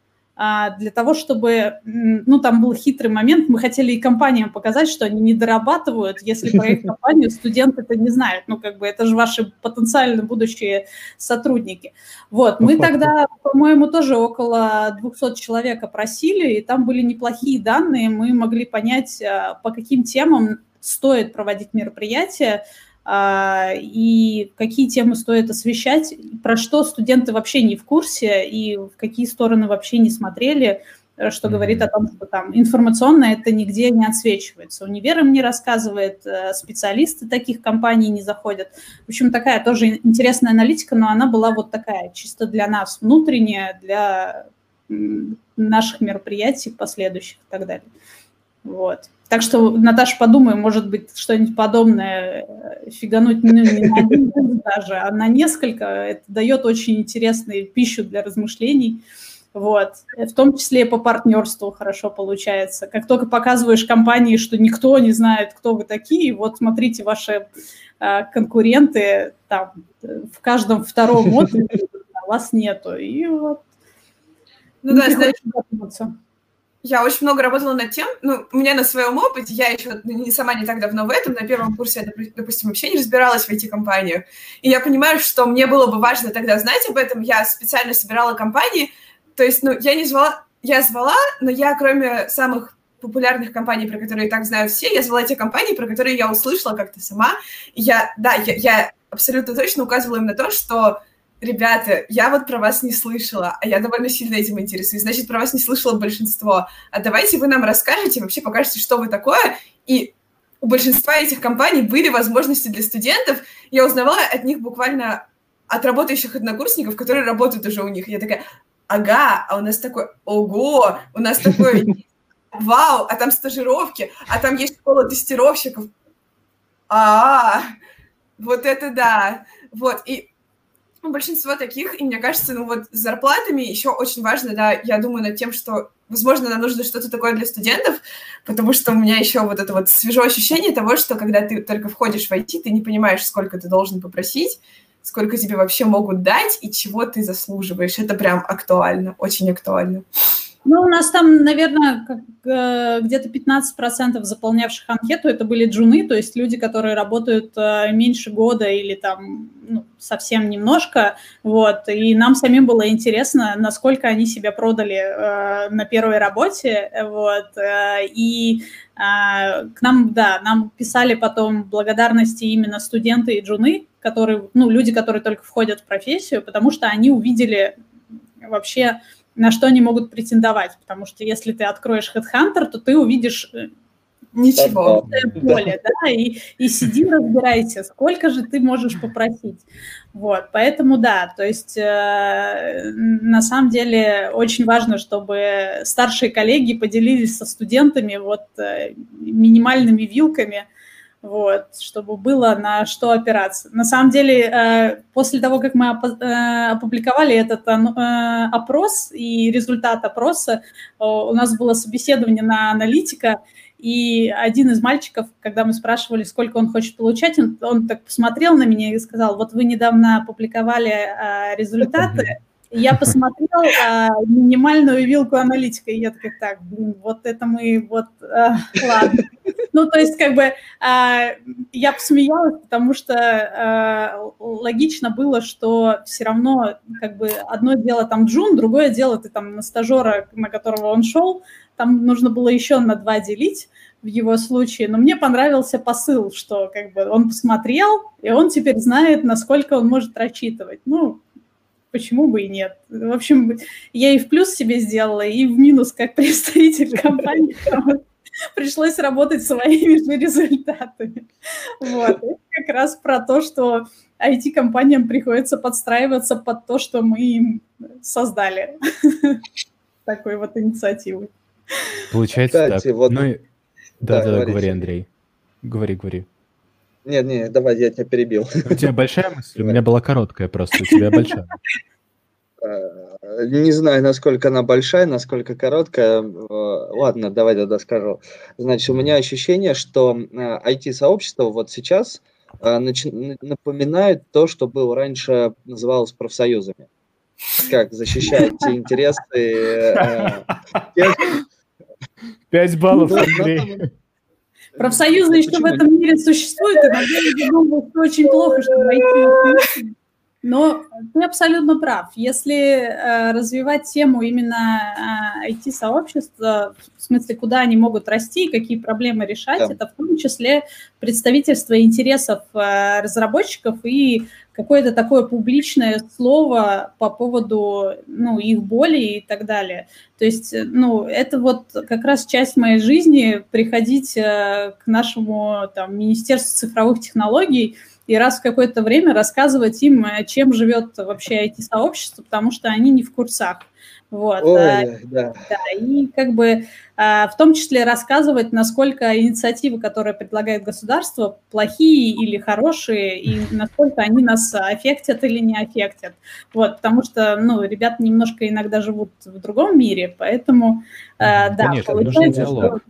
а, для того, чтобы, ну, там был хитрый момент, мы хотели и компаниям показать, что они не дорабатывают, если про их *laughs* компанию студенты это не знают, ну, как бы это же ваши потенциально будущие сотрудники. Вот, мы тогда, по-моему, тоже около 200 человек опросили, и там были неплохие данные, мы могли понять, а, по каким темам стоит проводить мероприятия, а, и какие темы стоит освещать, про что студенты вообще не в курсе и в какие стороны вообще не смотрели, что mm-hmm. говорит о том, что там информационно это нигде не отсвечивается. Универ им не рассказывает, э, специалисты таких компаний не заходят. В общем, такая тоже интересная аналитика, но она была вот такая, чисто для нас, внутренняя, для наших мероприятий последующих и так далее. Вот. Так что, Наташа, подумай, может быть, что-нибудь подобное э, фигануть ну, не на один даже, а на несколько. Это дает очень интересную пищу для размышлений. Вот. В том числе и по партнерству хорошо получается. Как только показываешь компании, что никто не знает, кто вы такие, вот смотрите, ваши э, конкуренты там в каждом втором а вас нету. И вот. Ну да, знаешь, я очень много работала над тем, ну, у меня на своем опыте, я еще не, сама не так давно в этом, на первом курсе я, допустим, вообще не разбиралась в IT-компаниях, и я понимаю, что мне было бы важно тогда знать об этом, я специально собирала компании, то есть, ну, я не звала, я звала, но я, кроме самых популярных компаний, про которые так знают все, я звала те компании, про которые я услышала как-то сама, и я, да, я, я абсолютно точно указывала им на то, что ребята, я вот про вас не слышала, а я довольно сильно этим интересуюсь, значит, про вас не слышало большинство. А давайте вы нам расскажете, вообще покажете, что вы такое, и у большинства этих компаний были возможности для студентов. Я узнавала от них буквально от работающих однокурсников, которые работают уже у них. Я такая, ага, а у нас такой, ого, у нас такой, *laughs* вау, а там стажировки, а там есть школа тестировщиков. А, вот это да. Вот, и большинство таких, и мне кажется, ну вот с зарплатами еще очень важно, да, я думаю над тем, что, возможно, нам нужно что-то такое для студентов, потому что у меня еще вот это вот свежее ощущение того, что когда ты только входишь в IT, ты не понимаешь, сколько ты должен попросить, сколько тебе вообще могут дать и чего ты заслуживаешь. Это прям актуально, очень актуально. Ну, у нас там, наверное, э, где-то 15% заполнявших анкету это были джуны, то есть люди, которые работают э, меньше года или там ну, совсем немножко, вот, и нам самим было интересно, насколько они себя продали э, на первой работе, вот, и к нам, да, нам писали потом благодарности именно студенты и джуны, которые, ну, люди, которые только входят в профессию, потому что они увидели вообще на что они могут претендовать, потому что если ты откроешь HeadHunter, то ты увидишь э, ничего, поле, да, *laughs* и, и сиди, разбирайся, сколько же ты можешь попросить. Вот, поэтому да, то есть э, на самом деле очень важно, чтобы старшие коллеги поделились со студентами вот э, минимальными вилками, вот, чтобы было на что опираться. На самом деле, э, после того, как мы э, опубликовали этот э, опрос и результат опроса, у нас было собеседование на аналитика, и один из мальчиков, когда мы спрашивали, сколько он хочет получать, он, он так посмотрел на меня и сказал, вот вы недавно опубликовали результаты, я посмотрела а, минимальную вилку аналитика, и я такая, так, блин, вот это мы, вот, а, ладно. Ну, то есть, как бы, а, я посмеялась, потому что а, логично было, что все равно, как бы, одно дело там Джун, другое дело ты там на стажера, на которого он шел, там нужно было еще на два делить, в его случае, но мне понравился посыл, что как бы он посмотрел, и он теперь знает, насколько он может рассчитывать. Ну, почему бы и нет. В общем, я и в плюс себе сделала, и в минус как представитель *laughs* компании. Пришлось работать своими же результатами. Вот. Это как раз про то, что IT-компаниям приходится подстраиваться под то, что мы им создали. *laughs* Такой вот инициативы. Получается Кстати, так. Вот... Ну, да, да, да, говори, Андрей. Говори, говори. Нет, нет, давай, я тебя перебил. У тебя большая мысль? У меня была короткая просто, у тебя большая. *laughs* Э, не знаю, насколько она большая, насколько короткая. Э, ладно, давай тогда скажу. Значит, у меня ощущение, что IT-сообщество э, вот сейчас напоминает то, что было раньше называлось профсоюзами. как защищаете интересы *laughs* Пять баллов, Андрей. Профсоюзы еще в этом мире существуют, иногда я думаю, что очень плохо, что войти *laughs* но ты абсолютно прав. Если э, развивать тему именно э, IT-сообщества, в смысле, куда они могут расти, какие проблемы решать, да. это в том числе представительство интересов э, разработчиков и какое-то такое публичное слово по поводу ну, их боли и так далее. То есть, ну, это вот как раз часть моей жизни приходить э, к нашему там, Министерству цифровых технологий – и раз в какое-то время рассказывать им, э, чем живет вообще IT-сообщество, потому что они не в курсах. Вот. Ой, а, да. да. И как бы а, в том числе рассказывать, насколько инициативы, которые предлагает государство, плохие или хорошие, и *laughs* насколько они нас аффектят или не аффектят. Вот, потому что, ну, ребята немножко иногда живут в другом мире, поэтому, а, да, Конечно, получается, что...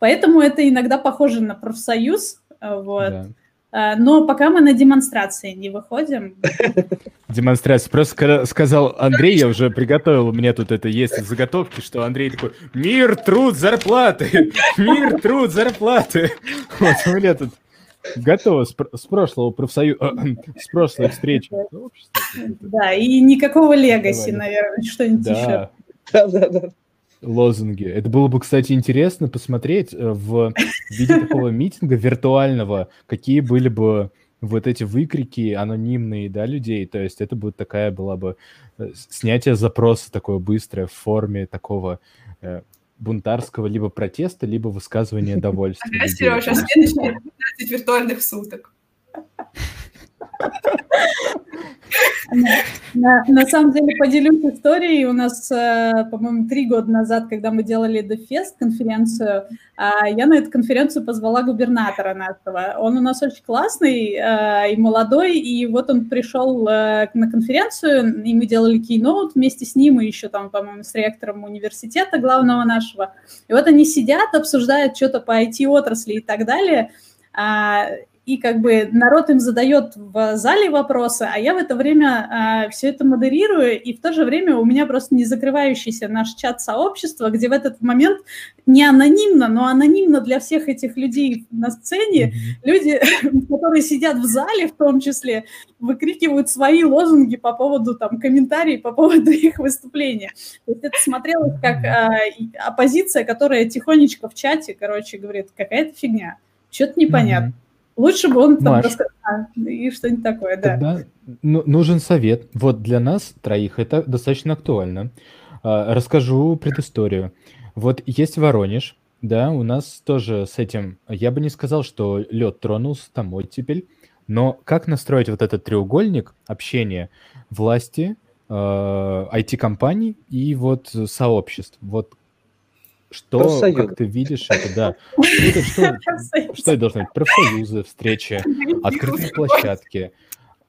Поэтому это иногда похоже на профсоюз, вот. Да. А, но пока мы на демонстрации не выходим. *laughs* Демонстрация. Просто сказал Андрей, я уже приготовил, у меня тут это есть заготовки, что Андрей такой, мир, труд, зарплаты, мир, труд, зарплаты. *laughs* Вот у меня тут готово с, с прошлого профсоюза, с прошлой встречи. Да, и никакого легаси, наверное, что-нибудь еще. Да, да, да лозунги. Это было бы, кстати, интересно посмотреть э, в виде такого митинга виртуального, какие были бы вот эти выкрики анонимные, да, людей. То есть это будет такая была бы э, снятие запроса такое быстрое в форме такого э, бунтарского либо протеста, либо высказывания *laughs* довольства. Ага, Сережа, следующие 15 виртуальных суток. На, на самом деле поделюсь историей. У нас, э, по-моему, три года назад, когда мы делали DeFest конференцию, а, я на эту конференцию позвала губернатора нашего. Он у нас очень классный э, и молодой, и вот он пришел э, на конференцию, и мы делали кейноут вместе с ним, и еще там, по-моему, с ректором университета главного нашего. И вот они сидят, обсуждают что-то по IT-отрасли и так далее, а, и как бы народ им задает в зале вопросы, а я в это время э, все это модерирую, и в то же время у меня просто не закрывающийся наш чат сообщества, где в этот момент не анонимно, но анонимно для всех этих людей на сцене, люди, *laughs* которые сидят в зале в том числе, выкрикивают свои лозунги по поводу там комментариев по поводу *laughs* их выступления. То есть это смотрелось как э, оппозиция, которая тихонечко в чате, короче, говорит, какая-то фигня, что-то непонятно. Mm-hmm. Лучше бы он там Маш, рассказал и что-нибудь такое, да. Тогда нужен совет. Вот для нас троих это достаточно актуально. А, расскажу предысторию. Вот есть Воронеж, да, у нас тоже с этим, я бы не сказал, что лед тронулся, там оттепель, но как настроить вот этот треугольник общения власти, IT-компаний а, и вот сообществ? Вот что, Профсоюз. как ты видишь это, да. Это что, *laughs* что это должно быть? Профсоюзы, встречи, открытые площадки.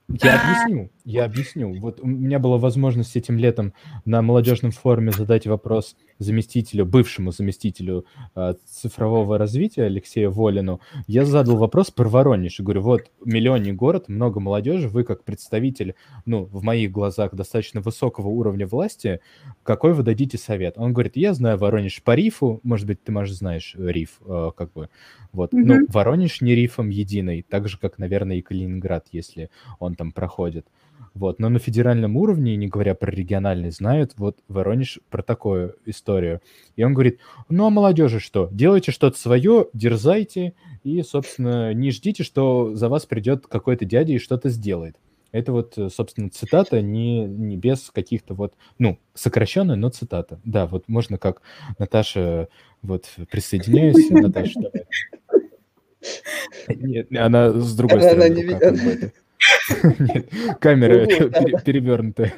Я объясню, я объясню. Вот у меня была возможность этим летом на молодежном форуме задать вопрос заместителю, бывшему заместителю э, цифрового развития Алексею Волину. Я задал вопрос про Воронеж и говорю, вот миллионный город, много молодежи, вы как представитель, ну, в моих глазах достаточно высокого уровня власти, какой вы дадите совет? Он говорит, я знаю Воронеж по рифу, может быть, ты, может, знаешь риф, э, как бы, вот. Mm-hmm. Ну, Воронеж не рифом единый, так же, как, наверное, и Калининград, если он там проходит. Вот. Но на федеральном уровне, не говоря про региональный, знают вот Воронеж про такую историю. И он говорит, ну а молодежи что? Делайте что-то свое, дерзайте и, собственно, не ждите, что за вас придет какой-то дядя и что-то сделает. Это вот, собственно, цитата не, не без каких-то вот, ну, сокращенная, но цитата. Да, вот можно как Наташа, вот, присоединяюсь, Наташа, давай. *laughs* Нет, она с другой стороны. Нет, камера перевернутая.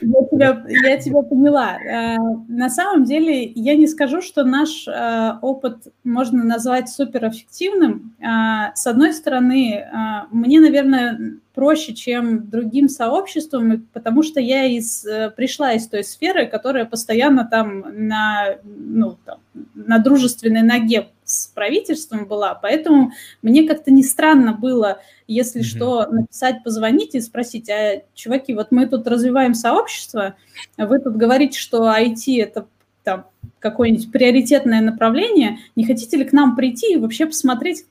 Я тебя, я тебя поняла. Э, на самом деле, я не скажу, что наш э, опыт можно назвать суперэффективным. Э, с одной стороны, мне, наверное, проще, чем другим сообществам, потому что я из, пришла из той сферы, которая постоянно там на, ну, там, на дружественной ноге с правительством была, поэтому мне как-то не странно было, если mm-hmm. что, написать, позвонить и спросить, а, чуваки, вот мы тут развиваем сообщество, вы тут говорите, что IT – это там какое-нибудь приоритетное направление, не хотите ли к нам прийти и вообще посмотреть,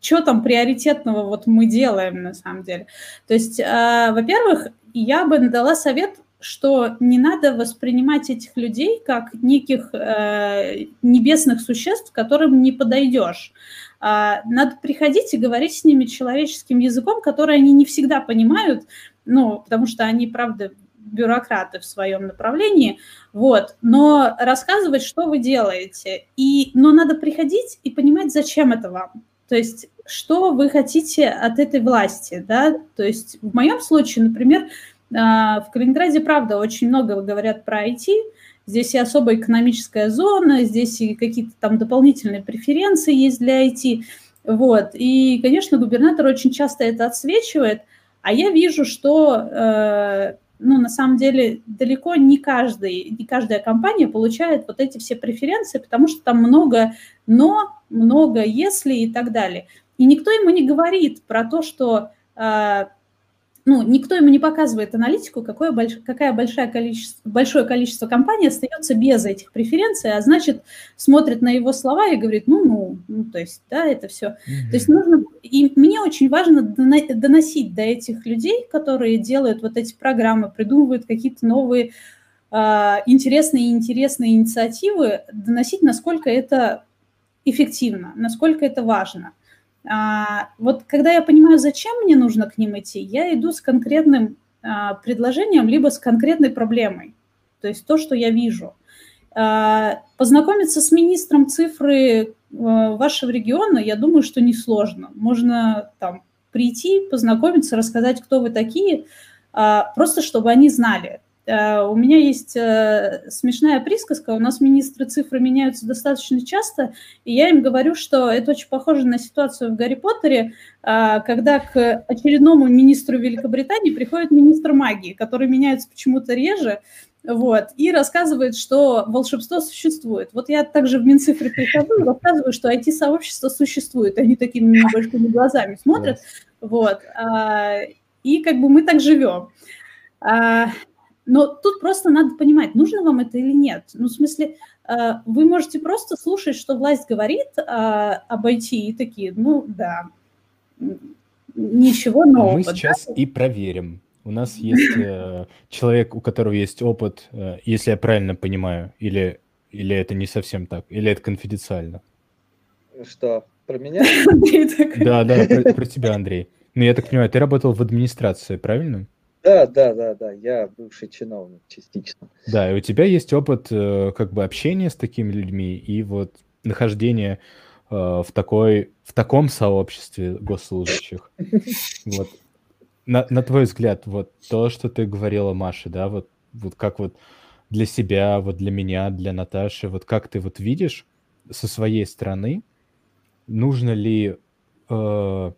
что там приоритетного вот мы делаем на самом деле. То есть, э, во-первых, я бы дала совет, что не надо воспринимать этих людей как неких э, небесных существ, которым не подойдешь. Э, надо приходить и говорить с ними человеческим языком, который они не всегда понимают, ну, потому что они, правда, бюрократы в своем направлении, вот, но рассказывать, что вы делаете, и, но надо приходить и понимать, зачем это вам, то есть что вы хотите от этой власти, да, то есть в моем случае, например, в Калининграде, правда, очень много говорят про IT, здесь и особая экономическая зона, здесь и какие-то там дополнительные преференции есть для IT, вот, и, конечно, губернатор очень часто это отсвечивает, а я вижу, что э, ну, на самом деле, далеко не каждый, не каждая компания получает вот эти все преференции, потому что там много «но», много «если» и так далее. И никто ему не говорит про то, что э, ну, никто ему не показывает аналитику, какое больш... какая большое количество, большое количество компаний остается без этих преференций, а значит, смотрит на его слова и говорит, ну, ну, ну то есть, да, это все. Mm-hmm. То есть нужно, и мне очень важно доносить до этих людей, которые делают вот эти программы, придумывают какие-то новые э, интересные интересные инициативы, доносить, насколько это эффективно, насколько это важно. А, вот когда я понимаю, зачем мне нужно к ним идти, я иду с конкретным а, предложением, либо с конкретной проблемой, то есть то, что я вижу. А, познакомиться с министром цифры вашего региона, я думаю, что несложно. Можно там прийти, познакомиться, рассказать, кто вы такие, просто чтобы они знали. Э, у меня есть э, смешная присказка, у нас министры цифры меняются достаточно часто, и я им говорю, что это очень похоже на ситуацию в Гарри Поттере, э, когда к очередному министру Великобритании приходит министр магии, который меняется почему-то реже, вот, и рассказывает, что волшебство существует. Вот я также в Минцифры прихожу и рассказываю, что IT-сообщество существует. Они такими большими глазами смотрят, вот, и как бы мы так живем. Но тут просто надо понимать, нужно вам это или нет. Ну, в смысле, э, вы можете просто слушать, что власть говорит э, об IT, и такие, ну, да, ничего нового. А мы сейчас да? и проверим. У нас есть э, человек, у которого есть опыт, если я правильно понимаю, или, или это не совсем так, или это конфиденциально. Что, про меня? *laughs* Да, да, про, про тебя, Андрей. Ну, я так понимаю, ты работал в администрации, правильно? Да, да, да, да, я бывший чиновник частично. Да, и у тебя есть опыт э, как бы общения с такими людьми и вот нахождение э, в такой в таком сообществе госслужащих. Вот. На, на твой взгляд, вот то, что ты говорила, Маша, да, вот, вот как вот для себя, вот для меня, для Наташи, вот как ты вот видишь со своей стороны, нужно ли э,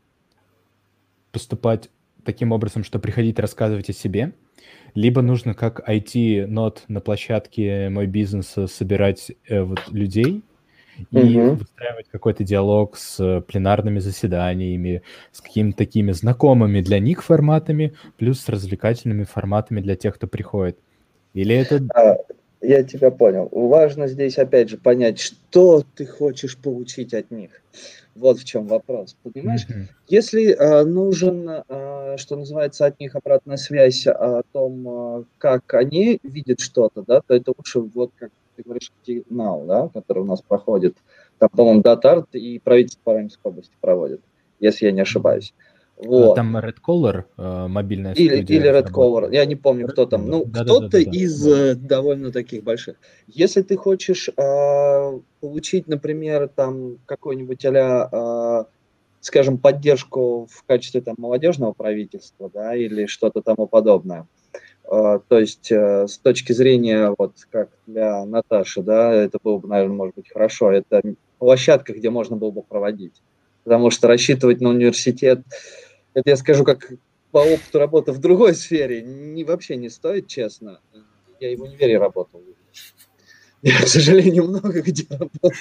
поступать таким образом, что приходить рассказывать о себе, либо нужно как IT-нот на площадке «Мой бизнес» собирать э, вот людей и угу. выстраивать какой-то диалог с пленарными заседаниями, с какими-то такими знакомыми для них форматами, плюс с развлекательными форматами для тех, кто приходит. Или это... Я тебя понял. Важно здесь, опять же, понять, что ты хочешь получить от них. Вот в чем вопрос, понимаешь? Mm-hmm. Если э, нужен, э, что называется, от них обратная связь о том, э, как они видят что-то, да, то это лучше вот как ты говоришь, сигнал, да, который у нас проходит. Там, по-моему, Датарт и правительство Парамской области проводит, если я не ошибаюсь. Вот. Там Red Color, э, мобильная или, студия. Или Red Color, я не помню, кто там. Ну, да, кто-то да, да, да, из да. Э, довольно таких больших. Если ты хочешь э, получить, например, там какой-нибудь а э, скажем, поддержку в качестве там молодежного правительства, да, или что-то тому подобное, э, то есть э, с точки зрения, вот как для Наташи, да, это было бы, наверное, может быть хорошо, это площадка, где можно было бы проводить. Потому что рассчитывать на университет, это я скажу как по опыту работы в другой сфере, не, вообще не стоит, честно. Я и в универе работал. Я, к сожалению, много где работал.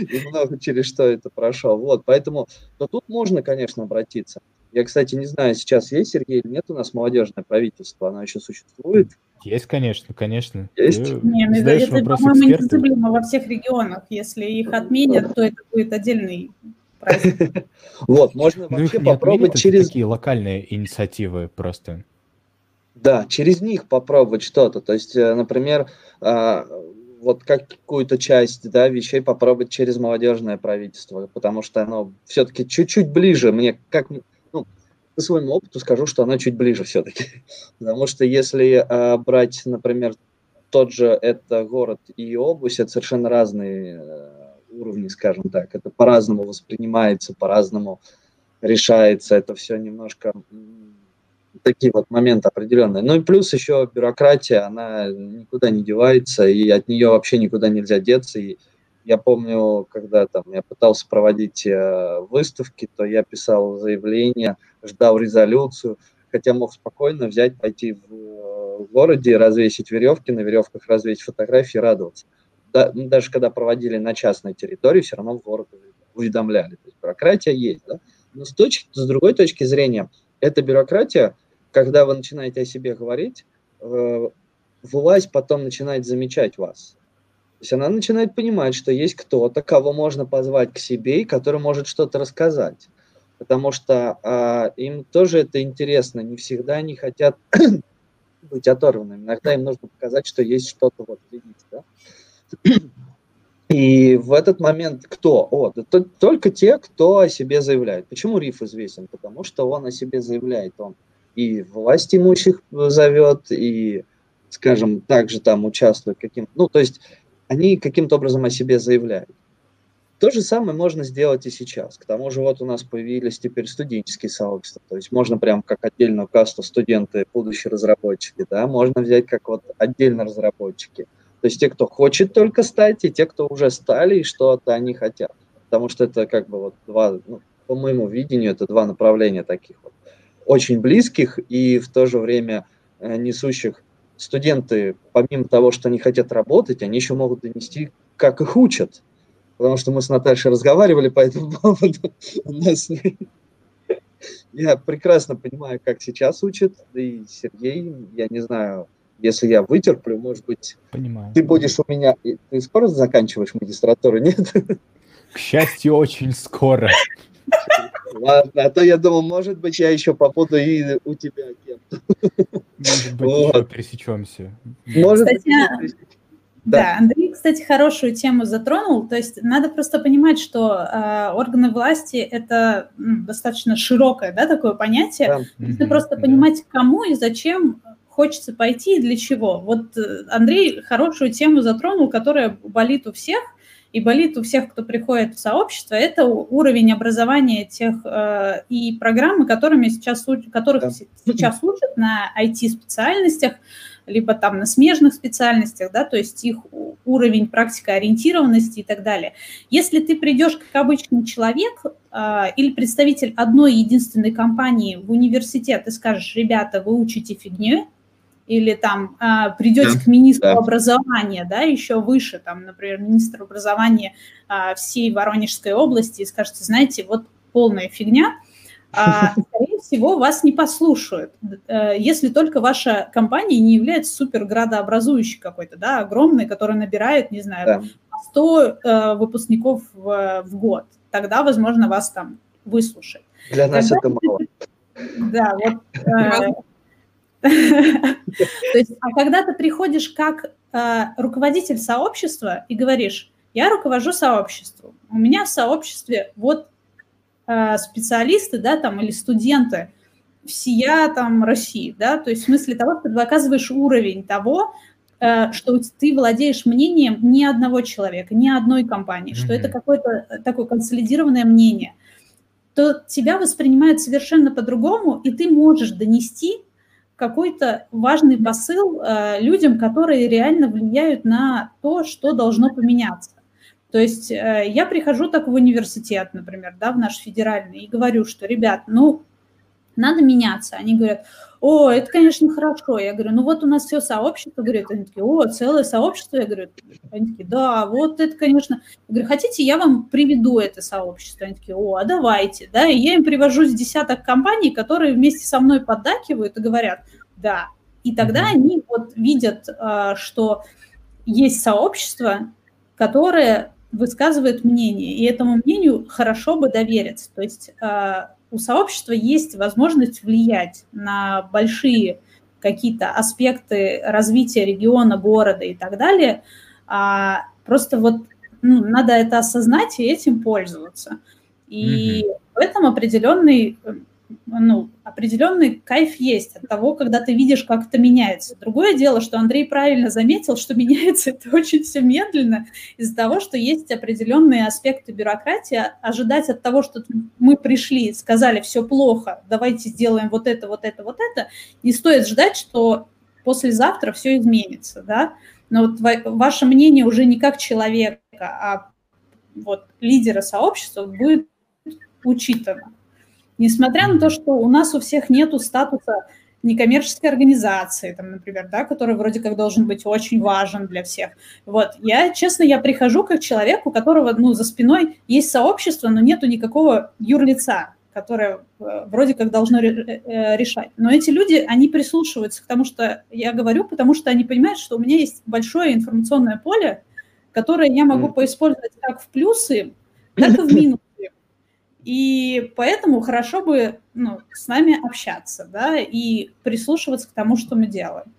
И много через что это прошел. Вот, поэтому, то тут можно, конечно, обратиться. Я, кстати, не знаю, сейчас есть, Сергей, или нет у нас молодежное правительство, оно еще существует? Есть, конечно, конечно. Есть? Ты не, ну, это, по-моему, незабываемо во всех регионах. Если их отменят, то это будет отдельный. *laughs* Вот, можно ну, вообще попробовать через... такие локальные инициативы просто. Да, через них попробовать что-то. То есть, э, например, а, вот какую-то часть да, вещей попробовать через молодежное правительство, потому что оно все-таки чуть-чуть ближе мне, как ну, по своему опыту скажу, что оно чуть ближе все-таки. *laughs* Потому что если а, брать, например, тот же это город и область, это совершенно разные уровни, скажем так. Это по-разному воспринимается, по-разному решается. Это все немножко такие вот моменты определенные. Ну и плюс еще бюрократия, она никуда не девается, и от нее вообще никуда нельзя деться. И я помню, когда там я пытался проводить э, выставки, то я писал заявление, ждал резолюцию, хотя мог спокойно взять, пойти в, э, городе, развесить веревки, на веревках развесить фотографии, радоваться. Да, ну, даже когда проводили на частной территории, все равно в город уведомляли. То есть бюрократия есть, да? Но с, точки, с другой точки зрения, эта бюрократия когда вы начинаете о себе говорить, э, власть потом начинает замечать вас. То есть она начинает понимать, что есть кто-то, кого можно позвать к себе и который может что-то рассказать. Потому что а, им тоже это интересно. Не всегда они хотят *clears throat* быть оторванными. Иногда им нужно показать, что есть что-то вот, видите, да? *clears throat* И в этот момент кто? О, это только те, кто о себе заявляет. Почему Риф известен? Потому что он о себе заявляет. Он и власть имущих зовет, и, скажем, также там участвует каким ну, то есть они каким-то образом о себе заявляют. То же самое можно сделать и сейчас. К тому же вот у нас появились теперь студенческие сообщества, то есть можно прям как отдельную касту студенты, будущие разработчики, да, можно взять как вот отдельно разработчики. То есть те, кто хочет только стать, и те, кто уже стали, и что-то они хотят. Потому что это как бы вот два, ну, по моему видению, это два направления таких вот очень близких и в то же время э, несущих студенты, помимо того, что они хотят работать, они еще могут донести, как их учат. Потому что мы с Наташей разговаривали по этому поводу. У нас... Я прекрасно понимаю, как сейчас учат, и Сергей, я не знаю, если я вытерплю, может быть, Понимаю. ты будешь у меня... Ты скоро заканчиваешь магистратуру, нет? К счастью, очень скоро. Ладно, а то я думал, может быть, я еще побуду и у тебя кем-то. Может быть, вот. пересечемся. Может кстати, быть, да. да, Андрей, кстати, хорошую тему затронул. То есть надо просто понимать, что э, органы власти это ну, достаточно широкое, да, такое понятие. Да. Нужно mm-hmm. просто понимать, кому и зачем хочется пойти и для чего. Вот э, Андрей хорошую тему затронул, которая болит у всех и болит у всех, кто приходит в сообщество, это уровень образования тех э, и программы, которыми сейчас, которых да. сейчас учат на IT-специальностях, либо там на смежных специальностях, да, то есть их уровень практикоориентированности и так далее. Если ты придешь как обычный человек э, или представитель одной единственной компании в университет и скажешь, ребята, вы учите фигню, или там а, придете да, к министру да. образования, да, еще выше, там, например, министр образования а, всей Воронежской области и скажете, знаете, вот полная фигня, а, скорее всего, вас не послушают, э, если только ваша компания не является суперградообразующей какой-то, да, огромной, которая набирает, не знаю, да. 100 э, выпускников в, в год. Тогда, возможно, вас там выслушают. Для нас Тогда, это мало. *laughs* Да, вот э, *laughs* То есть, а когда ты приходишь как э, руководитель сообщества и говоришь, я руковожу сообществом, у меня в сообществе вот э, специалисты, да, там, или студенты всея там России, да, то есть в смысле того, что ты оказываешь уровень того, э, что ты владеешь мнением ни одного человека, ни одной компании, mm-hmm. что это какое-то такое консолидированное мнение, то тебя воспринимают совершенно по-другому, и ты можешь донести какой-то важный посыл э, людям, которые реально влияют на то, что должно поменяться. То есть э, я прихожу так в университет, например, да, в наш федеральный, и говорю, что, ребят, ну, надо меняться. Они говорят, о, это, конечно, хорошо. Я говорю, ну вот у нас все сообщество, говорят, они такие, о, целое сообщество. Я говорю, они такие, да, вот это, конечно. Я говорю, хотите, я вам приведу это сообщество? Они такие, о, а давайте, да, и я им привожу с десяток компаний, которые вместе со мной поддакивают и говорят, да. И тогда они вот видят, а, что есть сообщество, которое высказывает мнение, и этому мнению хорошо бы довериться. То есть а, у сообщества есть возможность влиять на большие какие-то аспекты развития региона, города и так далее. А просто вот ну, надо это осознать и этим пользоваться. И mm-hmm. в этом определенный ну, определенный кайф есть от того, когда ты видишь, как это меняется. Другое дело, что Андрей правильно заметил, что *laughs* меняется это очень все медленно из-за того, что есть определенные аспекты бюрократии. Ожидать от того, что мы пришли, сказали, все плохо, давайте сделаем вот это, вот это, вот это, не стоит ждать, что послезавтра все изменится, да. Но вот ваше мнение уже не как человека, а вот лидера сообщества будет учитано. Несмотря на то, что у нас у всех нету статуса некоммерческой организации, там, например, да, который вроде как должен быть очень важен для всех. Вот, я, честно, я прихожу как человек, у которого, ну, за спиной есть сообщество, но нету никакого юрлица, которое э, вроде как должно э, э, решать. Но эти люди, они прислушиваются к тому, что я говорю, потому что они понимают, что у меня есть большое информационное поле, которое я могу поиспользовать как в плюсы, так и в минусы. И поэтому хорошо бы ну, с нами общаться, да, и прислушиваться к тому, что мы делаем.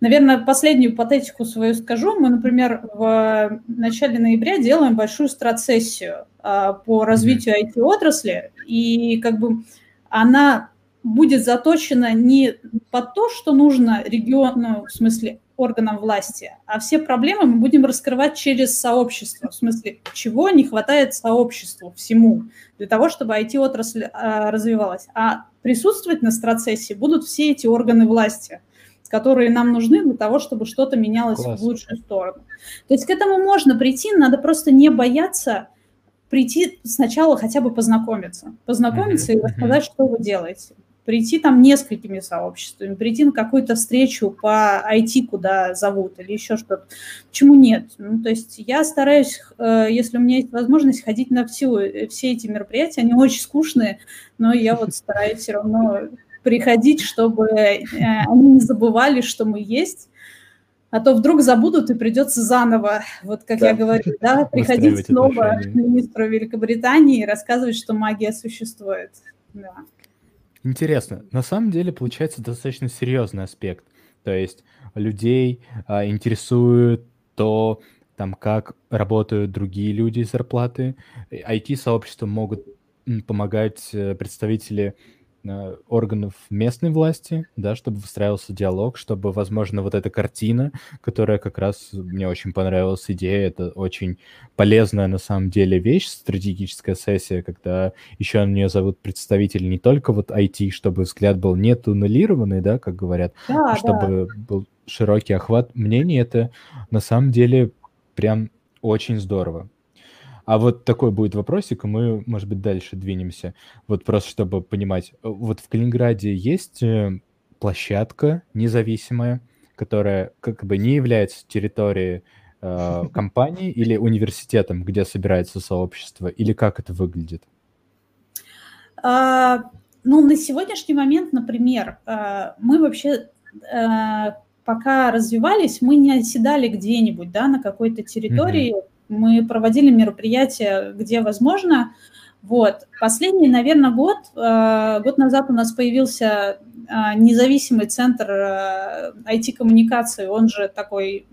Наверное, последнюю патетику свою скажу. Мы, например, в начале ноября делаем большую страцессию а, по развитию IT-отрасли, и как бы она будет заточена не под то, что нужно региону, в смысле органам власти, а все проблемы мы будем раскрывать через сообщество, в смысле, чего не хватает сообществу всему для того, чтобы IT-отрасль а, развивалась. А присутствовать на страцессии будут все эти органы власти, которые нам нужны для того, чтобы что-то менялось Класс. в лучшую сторону. То есть к этому можно прийти, надо просто не бояться прийти сначала хотя бы познакомиться. Познакомиться mm-hmm. и рассказать, что вы делаете прийти там несколькими сообществами, прийти на какую-то встречу по IT, куда зовут, или еще что-то. Почему нет? Ну, то есть я стараюсь, э, если у меня есть возможность, ходить на всю, э, все эти мероприятия. Они очень скучные, но я вот стараюсь все равно приходить, чтобы э, они не забывали, что мы есть. А то вдруг забудут и придется заново, вот как да. я говорю, да, приходить снова к министру Великобритании и рассказывать, что магия существует. Да. Интересно. На самом деле получается достаточно серьезный аспект. То есть людей а, интересует то, там, как работают другие люди зарплаты. IT-сообщества могут помогать э, представители Э, органов местной власти, да, чтобы выстраивался диалог, чтобы, возможно, вот эта картина, которая как раз мне очень понравилась идея, это очень полезная на самом деле вещь, стратегическая сессия, когда еще на нее зовут представитель не только вот IT, чтобы взгляд был не туннелированный, да, как говорят, да, а чтобы да. был широкий охват мнений, это на самом деле прям очень здорово. А вот такой будет вопросик, и мы, может быть, дальше двинемся. Вот просто чтобы понимать. Э, вот в Калининграде есть э, площадка независимая, которая как бы не является территорией э, *laughs* компании или университетом, где собирается сообщество, или как это выглядит? А, ну, на сегодняшний момент, например, э, мы вообще пока развивались, мы не оседали где-нибудь, да, на какой-то территории, mm-hmm мы проводили мероприятия, где возможно. Вот. Последний, наверное, год, э, год назад у нас появился э, независимый центр IT-коммуникации, э, он же такой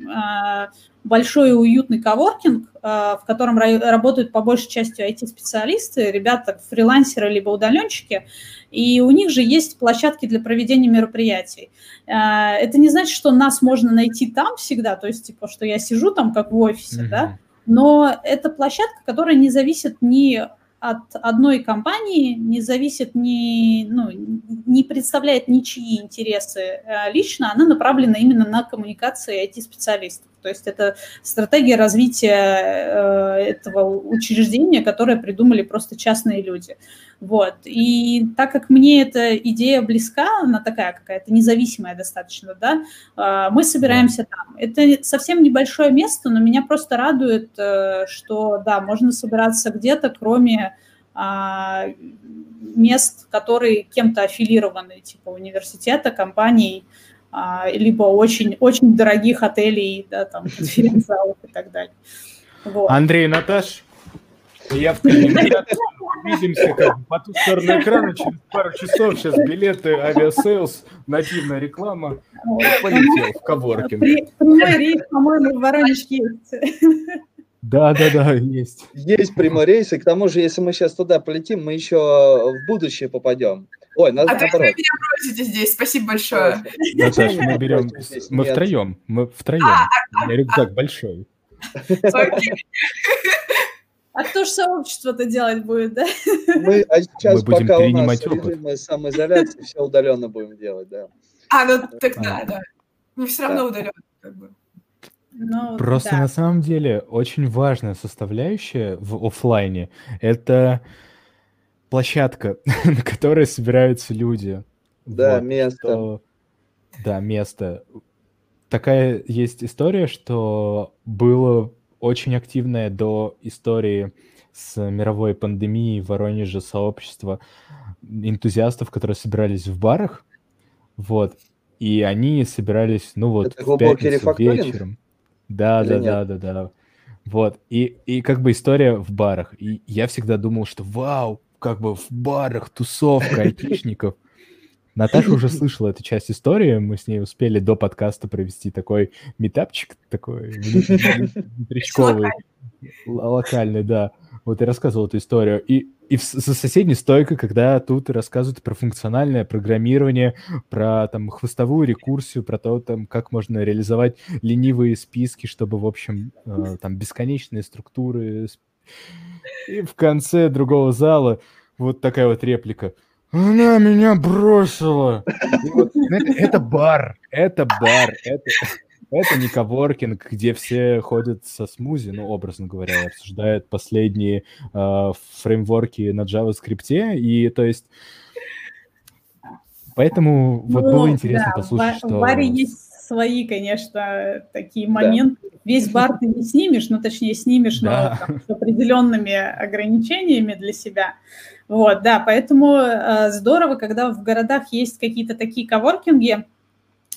большой и уютный коворкинг, в котором работают по большей части IT-специалисты, ребята фрилансеры либо удаленщики, и у них же есть площадки для проведения мероприятий. Это не значит, что нас можно найти там всегда, то есть, типа, что я сижу там как в офисе, mm-hmm. да, но это площадка, которая не зависит ни от одной компании, не зависит ни, ну, не представляет ничьи интересы э, лично, она направлена именно на коммуникации IT-специалистов. То есть это стратегия развития этого учреждения, которое придумали просто частные люди. Вот. И так как мне эта идея близка, она такая какая-то независимая достаточно, да, а, мы собираемся там. Это совсем небольшое место, но меня просто радует, э, что, да, можно собираться где-то, кроме а, мест, которые кем-то аффилированы, типа университета, компаний, либо очень, очень дорогих отелей, да, там, *laughs* конференц-залов и так далее. Вот. Андрей, Наташ, я в кинотеатре. *laughs* Увидимся как по ту сторону экрана через пару часов. Сейчас билеты, Aviasales, нативная реклама. Полетел в коворкинг. Прямой рейс, по-моему, в Воронеж есть. *laughs* Да, да, да, есть. Есть прямой рейс, и к тому же, если мы сейчас туда полетим, мы еще в будущее попадем. Ой, нас а наоборот. вы меня бросите здесь, спасибо большое. Наташа, мы берем, мы втроем, мы втроем. А, а, рюкзак большой. А кто же сообщество-то делать будет, да? Мы, а сейчас, Мы будем пока у нас опыт. режим самоизоляции, все удаленно будем делать, да. А, ну так да, да. Мы все равно удаленно, как бы. Ну, Просто да. на самом деле очень важная составляющая в офлайне это площадка, *laughs* на которой собираются люди. Да, вот, место. Что... Да, место. Такая есть история, что было очень активное до истории с мировой пандемией в Воронеже сообщество энтузиастов, которые собирались в барах, вот, и они собирались, ну вот, Это в пятницу вечером. Да, да, да, да, да. Вот, и, и как бы история в барах. И я всегда думал, что вау, как бы в барах тусовка айтишников. Наташа уже слышала эту часть истории, мы с ней успели до подкаста провести такой метапчик, такой внутричковый, локальный, да. Вот я рассказывал эту историю. И, и за соседней стойкой, когда тут рассказывают про функциональное программирование, про там хвостовую рекурсию, про то, там, как можно реализовать ленивые списки, чтобы, в общем, э, там бесконечные структуры. И в конце другого зала вот такая вот реплика – она меня бросила. Вот, это, это бар, это бар, это, это не коворкинг, где все ходят со смузи, ну, образно говоря, обсуждают последние э, фреймворки на JavaScript, и то есть... Поэтому ну, вот было интересно да, послушать, в, что... В баре есть свои, конечно, такие моменты. Да. Весь бар ты не снимешь, ну, точнее, снимешь, да. но там, с определенными ограничениями для себя. Вот, да, поэтому э, здорово, когда в городах есть какие-то такие коворкинги,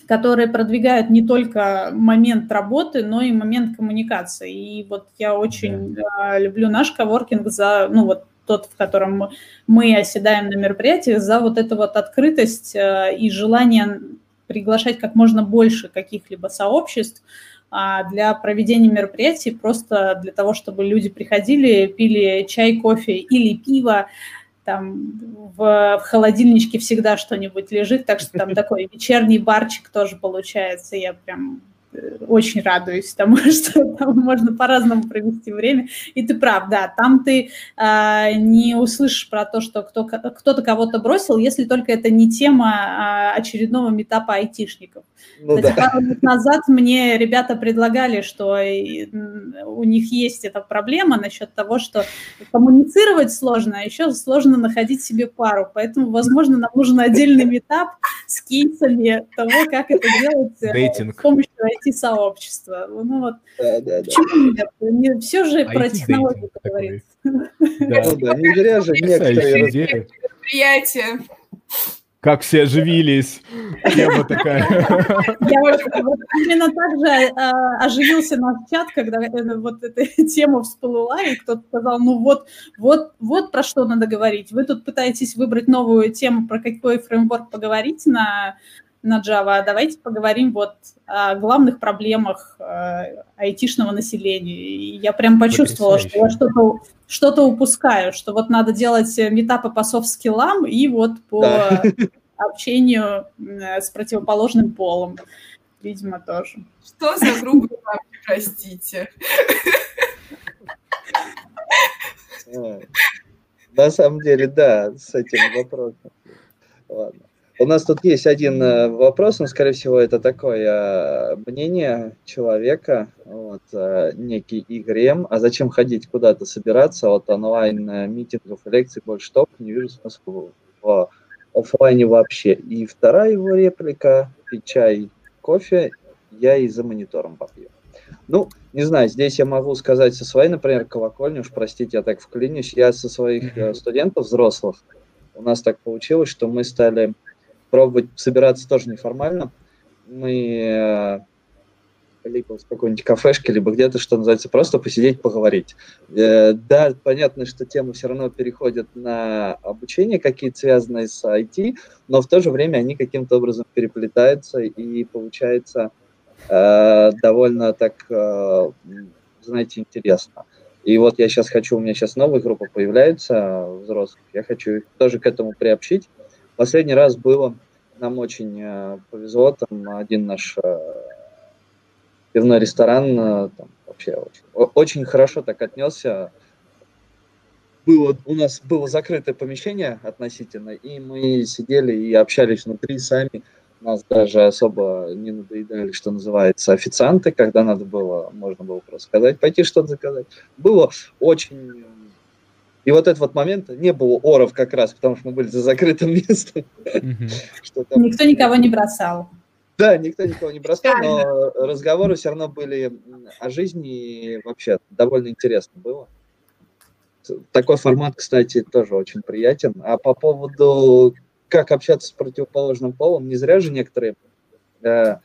которые продвигают не только момент работы, но и момент коммуникации. И вот я очень да. э, люблю наш коворкинг за, ну вот тот, в котором мы оседаем на мероприятиях, за вот эту вот открытость э, и желание приглашать как можно больше каких-либо сообществ, а для проведения мероприятий, просто для того, чтобы люди приходили, пили чай, кофе или пиво, там в, в холодильничке всегда что-нибудь лежит, так что там *laughs* такой вечерний барчик тоже получается, я прям очень радуюсь тому, *laughs* что там можно по-разному провести время. И ты прав, да, там ты а, не услышишь про то, что кто, кто-то кого-то бросил, если только это не тема а, очередного метапа айтишников. Ну, Кстати, да. пару лет назад мне ребята предлагали, что у них есть эта проблема насчет того, что коммуницировать сложно, а еще сложно находить себе пару. Поэтому, возможно, нам нужен отдельный метап с кейсами того, как это делать э, Дейтинг. с помощью IT-сообщества. Ну вот, да, да, почему да. нет? Не, все же IT про технологии говорится. *laughs* Да. Ну да, не зря же некоторые мероприятия как все оживились. Тема такая. Я вот, вот именно так же а, оживился наш чат, когда э, вот эта *laughs* тема всплыла, и кто-то сказал, ну вот, вот, вот про что надо говорить. Вы тут пытаетесь выбрать новую тему, про какой фреймворк поговорить на на Java, а давайте поговорим вот о главных проблемах э, айтишного населения. И я прям почувствовала, что я что-то что упускаю, что вот надо делать метапы по софт-скиллам и вот по да. *laughs* общению с противоположным полом. Видимо, тоже. Что за грубые бабки, простите? На самом деле, да, с этим вопросом. Ладно. У нас тут есть один э, вопрос, но, скорее всего, это такое мнение человека, вот, некий Игорь А зачем ходить куда-то собираться от онлайн-митингов лекций больше топ, не вижу смысла в офлайне вообще. И вторая его реплика, пить чай, кофе, я и за монитором попью. Ну, не знаю, здесь я могу сказать со своей, например, колокольни, уж простите, я так вклинюсь, я со своих студентов взрослых, у нас так получилось, что мы стали пробовать собираться тоже неформально. Мы э, либо в какой-нибудь кафешке, либо где-то, что называется, просто посидеть, поговорить. Э, да, понятно, что тема все равно переходит на обучение, какие-то связанные с IT, но в то же время они каким-то образом переплетаются, и получается э, довольно так, знаете, интересно. И вот я сейчас хочу, у меня сейчас новая группа появляется взрослых, я хочу их тоже к этому приобщить. Последний раз было, нам очень э, повезло, там один наш э, пивной ресторан э, там, вообще очень, очень хорошо так отнесся. Было, у нас было закрытое помещение относительно, и мы сидели и общались внутри сами. Нас даже особо не надоедали, что называется, официанты, когда надо было, можно было просто сказать, пойти что-то заказать. Было очень... И вот этот вот момент, не было оров как раз, потому что мы были за закрытым местом. Никто никого не бросал. Да, никто никого не бросал, но разговоры все равно были о жизни и вообще довольно интересно было. Такой формат, кстати, тоже очень приятен. А по поводу, как общаться с противоположным полом, не зря же некоторые э,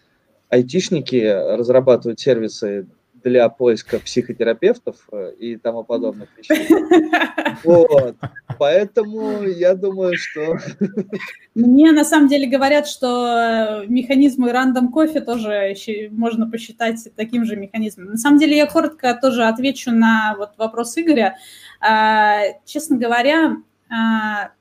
айтишники разрабатывают сервисы для поиска психотерапевтов э, и тому подобных вещей. *laughs* Вот. Поэтому я думаю, что... Мне на самом деле говорят, что механизмы рандом кофе тоже можно посчитать таким же механизмом. На самом деле я коротко тоже отвечу на вот вопрос Игоря. А, честно говоря, а,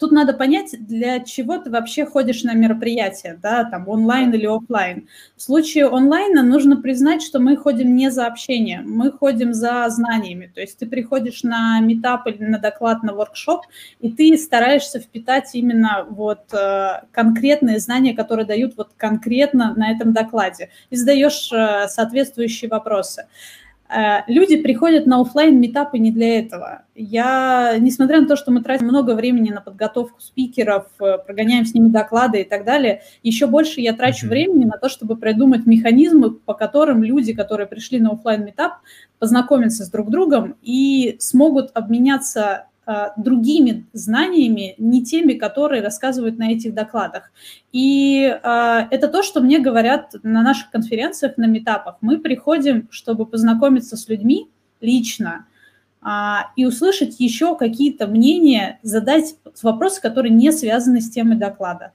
Тут надо понять, для чего ты вообще ходишь на мероприятие, да, там онлайн или офлайн. В случае онлайна нужно признать, что мы ходим не за общением, мы ходим за знаниями. То есть ты приходишь на метап или на доклад, на воркшоп, и ты стараешься впитать именно вот э, конкретные знания, которые дают вот конкретно на этом докладе, и задаешь э, соответствующие вопросы. Э, люди приходят на офлайн метапы не для этого. Я, несмотря на то, что мы тратим много времени на подготовку спикеров, э, прогоняем с ними доклады и так далее, еще больше я трачу времени на то, чтобы придумать механизмы, по которым люди, которые пришли на офлайн метап, познакомятся с друг другом и смогут обменяться другими знаниями, не теми, которые рассказывают на этих докладах. И э, это то, что мне говорят на наших конференциях, на метапах. Мы приходим, чтобы познакомиться с людьми лично э, и услышать еще какие-то мнения, задать вопросы, которые не связаны с темой доклада.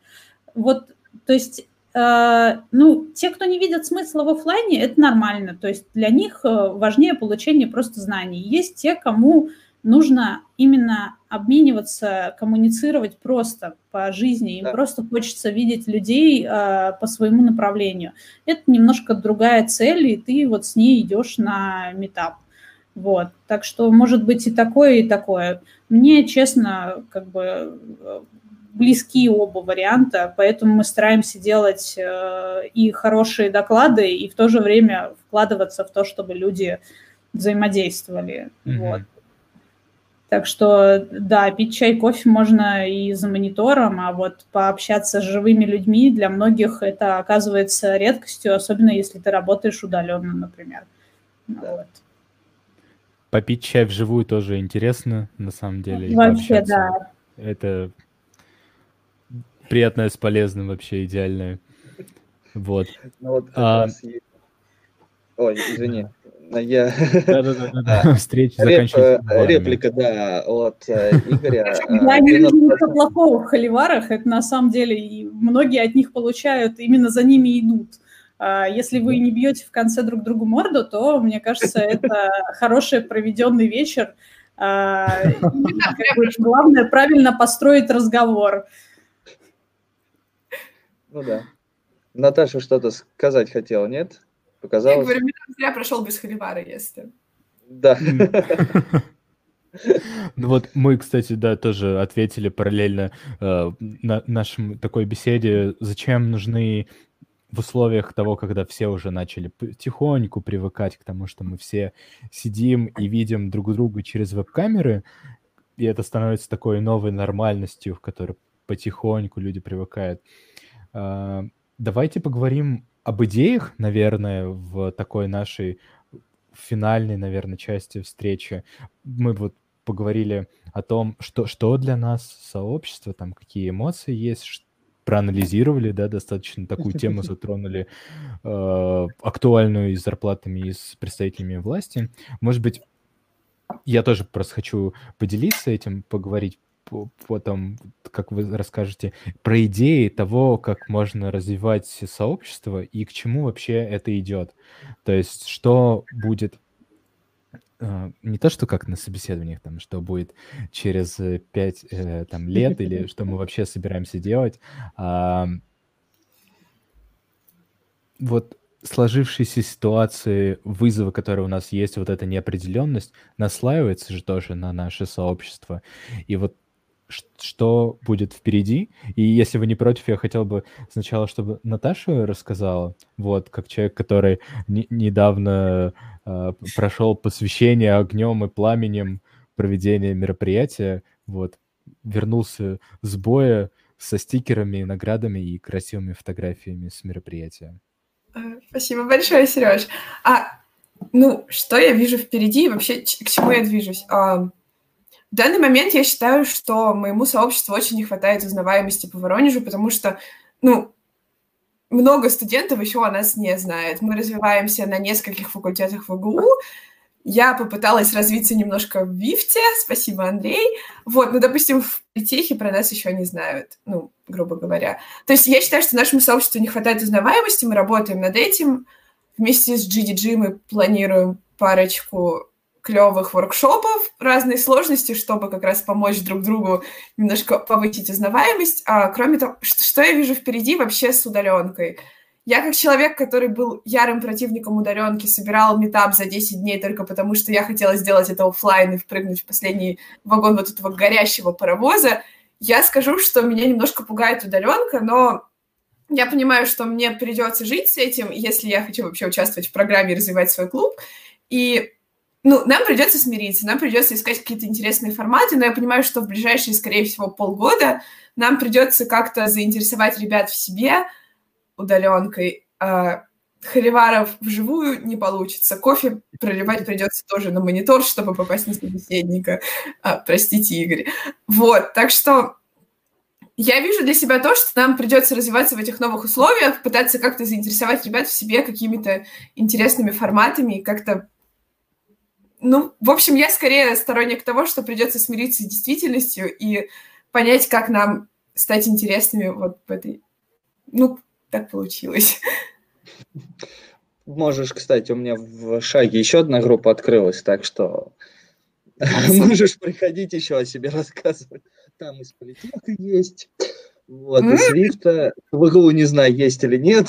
Вот, то есть ну, те, кто не видят смысла в офлайне, это нормально. То есть для них важнее получение просто знаний. Есть те, кому нужно именно обмениваться, коммуницировать просто по жизни. Им да. просто хочется видеть людей э, по своему направлению. Это немножко другая цель, и ты вот с ней идешь на метап. Вот. Так что может быть и такое, и такое. Мне, честно, как бы близки оба варианта, поэтому мы стараемся делать э, и хорошие доклады, и в то же время вкладываться в то, чтобы люди взаимодействовали. Mm-hmm. Вот. Так что, да, пить чай, кофе можно и за монитором, а вот пообщаться с живыми людьми для многих это оказывается редкостью, особенно если ты работаешь удаленно, например. Ну. Вот. Попить чай вживую тоже интересно, на самом деле. Вообще, да. Это приятное с полезным вообще идеальное. Вот. Ну, вот а... Ой, извини. Я... Да-да-да, *laughs* встреча заканчивается. Реплика, да, от э, Игоря. *laughs* Я не вижу ничего плохого в холиварах, это на самом деле, многие от них получают, именно за ними идут. А если вы не бьете в конце друг другу морду, то, мне кажется, это *laughs* хороший проведенный вечер. А, главное правильно построить разговор. Ну да. Наташа что-то сказать хотела, нет? Показалось. Я говорю, зря прошел без холивара, если. Да. *laughs* Ну вот мы, кстати, да, тоже ответили параллельно э, на нашем такой беседе, зачем нужны в условиях того, когда все уже начали потихоньку привыкать к тому, что мы все сидим и видим друг друга через веб-камеры, и это становится такой новой нормальностью, в которой потихоньку люди привыкают. А, давайте поговорим об идеях, наверное, в такой нашей финальной, наверное, части встречи. Мы вот поговорили о том, что, что для нас сообщество, там, какие эмоции есть, проанализировали, да, достаточно такую тему *laughs* затронули, э, актуальную и с зарплатами, и с представителями власти. Может быть, я тоже просто хочу поделиться этим, поговорить потом, как вы расскажете, про идеи того, как можно развивать сообщество и к чему вообще это идет. То есть, что будет а, не то, что как на собеседованиях, там, что будет через э, пять э, там, лет или что мы вообще собираемся делать, а вот сложившейся ситуации, вызовы, которые у нас есть, вот эта неопределенность, наслаивается же тоже на наше сообщество. И вот что будет впереди. И если вы не против, я хотел бы сначала, чтобы Наташа рассказала, вот, как человек, который не, недавно э, прошел посвящение огнем и пламенем проведения мероприятия, вот, вернулся с боя со стикерами, наградами и красивыми фотографиями с мероприятия. Э, спасибо большое, Сереж. А, ну, что я вижу впереди и вообще к чему я движусь? В данный момент я считаю, что моему сообществу очень не хватает узнаваемости по Воронежу, потому что, ну, много студентов еще о нас не знает. Мы развиваемся на нескольких факультетах ВГУ. Я попыталась развиться немножко в ВИФТе, спасибо, Андрей. Вот, ну, допустим, в политехе про нас еще не знают, ну, грубо говоря. То есть я считаю, что нашему сообществу не хватает узнаваемости, мы работаем над этим. Вместе с GDG мы планируем парочку клевых воркшопов разной сложности, чтобы как раз помочь друг другу немножко повысить узнаваемость. А, кроме того, что, я вижу впереди вообще с удаленкой? Я как человек, который был ярым противником удаленки, собирал метап за 10 дней только потому, что я хотела сделать это офлайн и впрыгнуть в последний вагон вот этого горящего паровоза, я скажу, что меня немножко пугает удаленка, но я понимаю, что мне придется жить с этим, если я хочу вообще участвовать в программе и развивать свой клуб. И ну, нам придется смириться, нам придется искать какие-то интересные форматы, но я понимаю, что в ближайшие, скорее всего, полгода нам придется как-то заинтересовать ребят в себе удаленкой. А, холиваров вживую не получится. Кофе проливать придется тоже на монитор, чтобы попасть на собеседника. А, простите, Игорь. Вот, так что я вижу для себя то, что нам придется развиваться в этих новых условиях, пытаться как-то заинтересовать ребят в себе какими-то интересными форматами и как-то ну, в общем, я скорее сторонник того, что придется смириться с действительностью и понять, как нам стать интересными вот в этой... Ну, так получилось. Можешь, кстати, у меня в шаге еще одна группа открылась, так что можешь приходить еще о себе рассказывать. Там из политеха есть, вот, из Свифта. В ИГУ не знаю, есть или нет.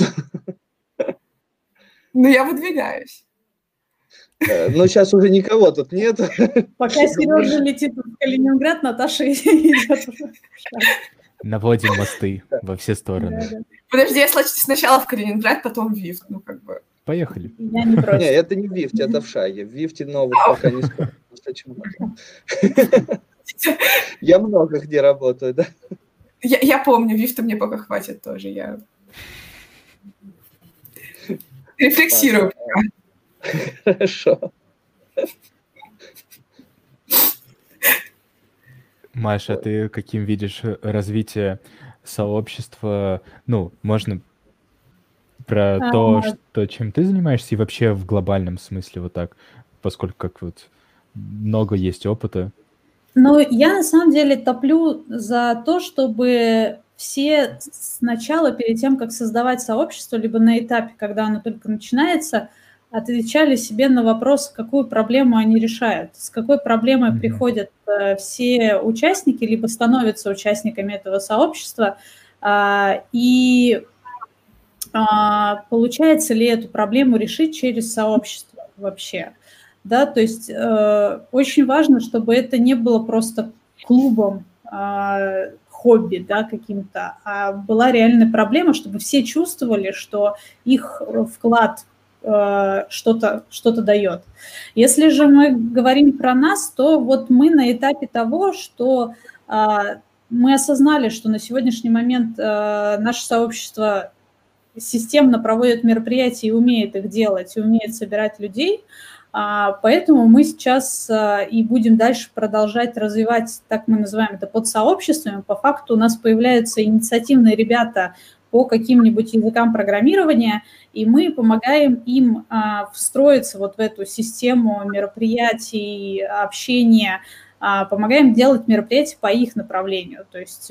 Ну, я выдвигаюсь. Э, но сейчас уже никого тут нет. *laughs* Пока Сережа летит в Калининград, Наташа *laughs* идет. Наводим мосты во все стороны. Подожди, я сначала в Калининград, потом в Вифт, ну как бы. Поехали. Я не против. Не, это не в Вифте, это в Шаге. В Вифте новых пока не сколько. *laughs* Я много где работаю, да? Я, я помню, Вифта мне пока хватит тоже. Я рефлексирую. *laughs* Хорошо. Маша, ты каким видишь развитие сообщества? Ну, можно про а, то, что, чем ты занимаешься, и вообще в глобальном смысле вот так, поскольку как вот много есть опыта. Ну, я на самом деле топлю за то, чтобы все сначала, перед тем, как создавать сообщество, либо на этапе, когда оно только начинается, отвечали себе на вопрос, какую проблему они решают, с какой проблемой mm-hmm. приходят э, все участники, либо становятся участниками этого сообщества, э, и э, получается ли эту проблему решить через сообщество вообще. да, то есть э, очень важно, чтобы это не было просто клубом, э, хобби, да, каким-то, а была реальная проблема, чтобы все чувствовали, что их вклад э, что-то что дает. Если же мы говорим про нас, то вот мы на этапе того, что э, мы осознали, что на сегодняшний момент э, наше сообщество системно проводит мероприятия и умеет их делать, и умеет собирать людей, а, поэтому мы сейчас а, и будем дальше продолжать развивать, так мы называем это, под сообществами. По факту у нас появляются инициативные ребята по каким-нибудь языкам программирования, и мы помогаем им а, встроиться вот в эту систему мероприятий, общения, помогаем делать мероприятия по их направлению. То есть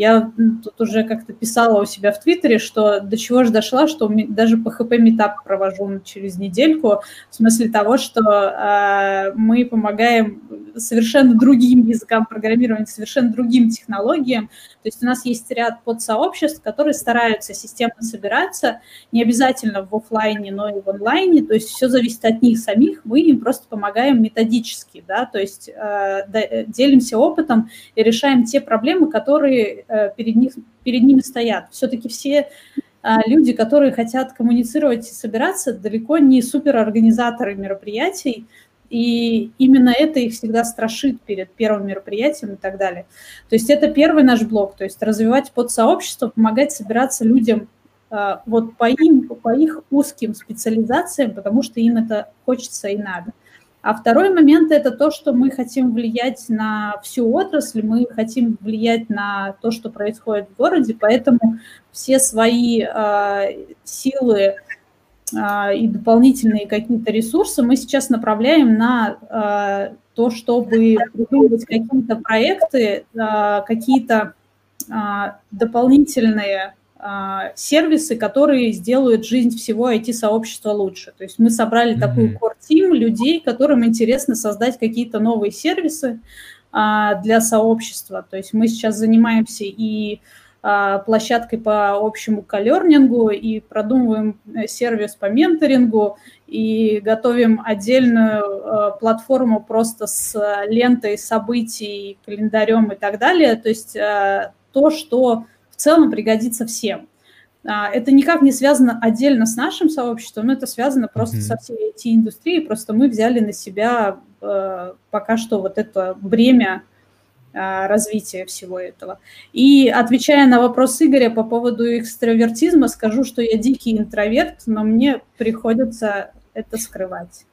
я тут уже как-то писала у себя в Твиттере, что до чего же дошла, что даже PHP метап провожу через недельку, в смысле того, что э, мы помогаем совершенно другим языкам программирования, совершенно другим технологиям. То есть у нас есть ряд подсообществ, которые стараются системно собираться, не обязательно в офлайне, но и в онлайне. То есть все зависит от них самих, мы им просто помогаем методически, да, то есть э, делимся опытом и решаем те проблемы, которые Э, перед, них, перед ними стоят. Все-таки все люди, которые хотят коммуницировать и собираться, далеко не суперорганизаторы мероприятий, и именно это их всегда страшит перед первым мероприятием и так далее. То есть это первый наш блок, то есть развивать подсообщество, помогать собираться людям вот по, им, по их узким специализациям, потому что им это хочется и надо. А второй момент – это то, что мы хотим влиять на всю отрасль, мы хотим влиять на то, что происходит в городе, поэтому все свои э, силы э, и дополнительные какие-то ресурсы мы сейчас направляем на э, то, чтобы придумывать какие-то проекты, э, какие-то э, дополнительные сервисы, которые сделают жизнь всего IT-сообщества лучше. То есть мы собрали mm-hmm. такую core-team людей, которым интересно создать какие-то новые сервисы а, для сообщества. То есть мы сейчас занимаемся и а, площадкой по общему колернингу, и продумываем э, сервис по менторингу, и готовим отдельную а, платформу просто с лентой событий, календарем и так далее. То есть а, то, что целом пригодится всем. А, это никак не связано отдельно с нашим сообществом, но это связано просто mm-hmm. со всей IT-индустрией. Просто мы взяли на себя э, пока что вот это бремя э, развития всего этого. И отвечая на вопрос Игоря по поводу экстравертизма, скажу, что я дикий интроверт, но мне приходится это скрывать.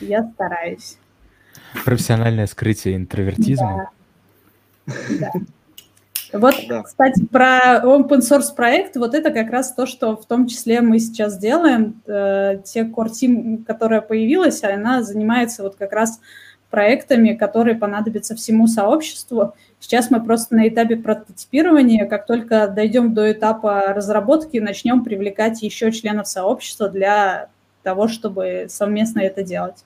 Я стараюсь. Профессиональное скрытие интровертизма. Да. да. Вот, да. кстати, про open source проект, вот это как раз то, что в том числе мы сейчас делаем. Э, те core team, которая появилась, она занимается вот как раз проектами, которые понадобятся всему сообществу. Сейчас мы просто на этапе прототипирования, как только дойдем до этапа разработки, начнем привлекать еще членов сообщества для того, чтобы совместно это делать.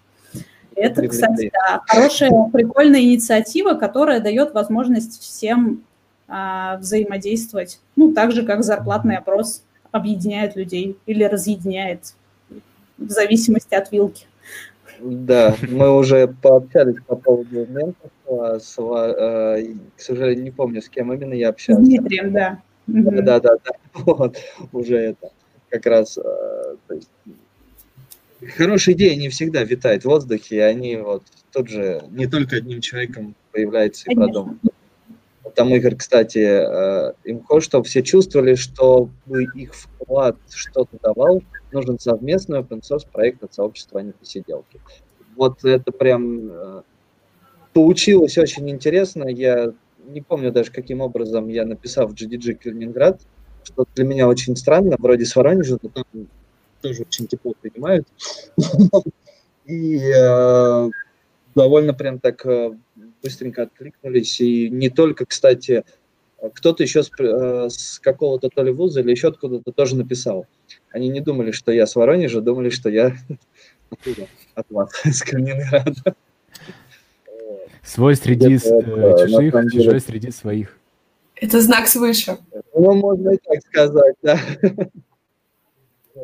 Это, кстати, да, хорошая, прикольная инициатива, которая дает возможность всем а, взаимодействовать. Ну, так же, как зарплатный опрос объединяет людей или разъединяет в зависимости от вилки. Да, мы уже пообщались по поводу менторства. С, э, к сожалению, не помню, с кем именно я общался. С Дмитрием, да. Да, да, да, да. *laughs* Вот, уже это как раз э, есть, хорошие идеи не всегда витают в воздухе, и они вот тут же не только одним человеком появляются и продумывают. Там Игорь, кстати, э, им хочет, чтобы все чувствовали, что их вклад что-то давал, нужен совместный open source проект от сообщества, а не посиделки. Вот это прям э, получилось очень интересно. Я не помню даже, каким образом я написал в GDG Калининград, что для меня очень странно, вроде с Воронежа, но там тоже очень тепло принимают. *laughs* И э, довольно прям так быстренько откликнулись. И не только, кстати, кто-то еще с, э, с какого-то то ли вуза или еще откуда-то тоже написал. Они не думали, что я с Воронежа, думали, что я *laughs* оттуда, от вас, *laughs* из Калининграда. *laughs* Свой среди вот, чужих, чужой среди своих. Это знак свыше. Ну, можно и так сказать, да.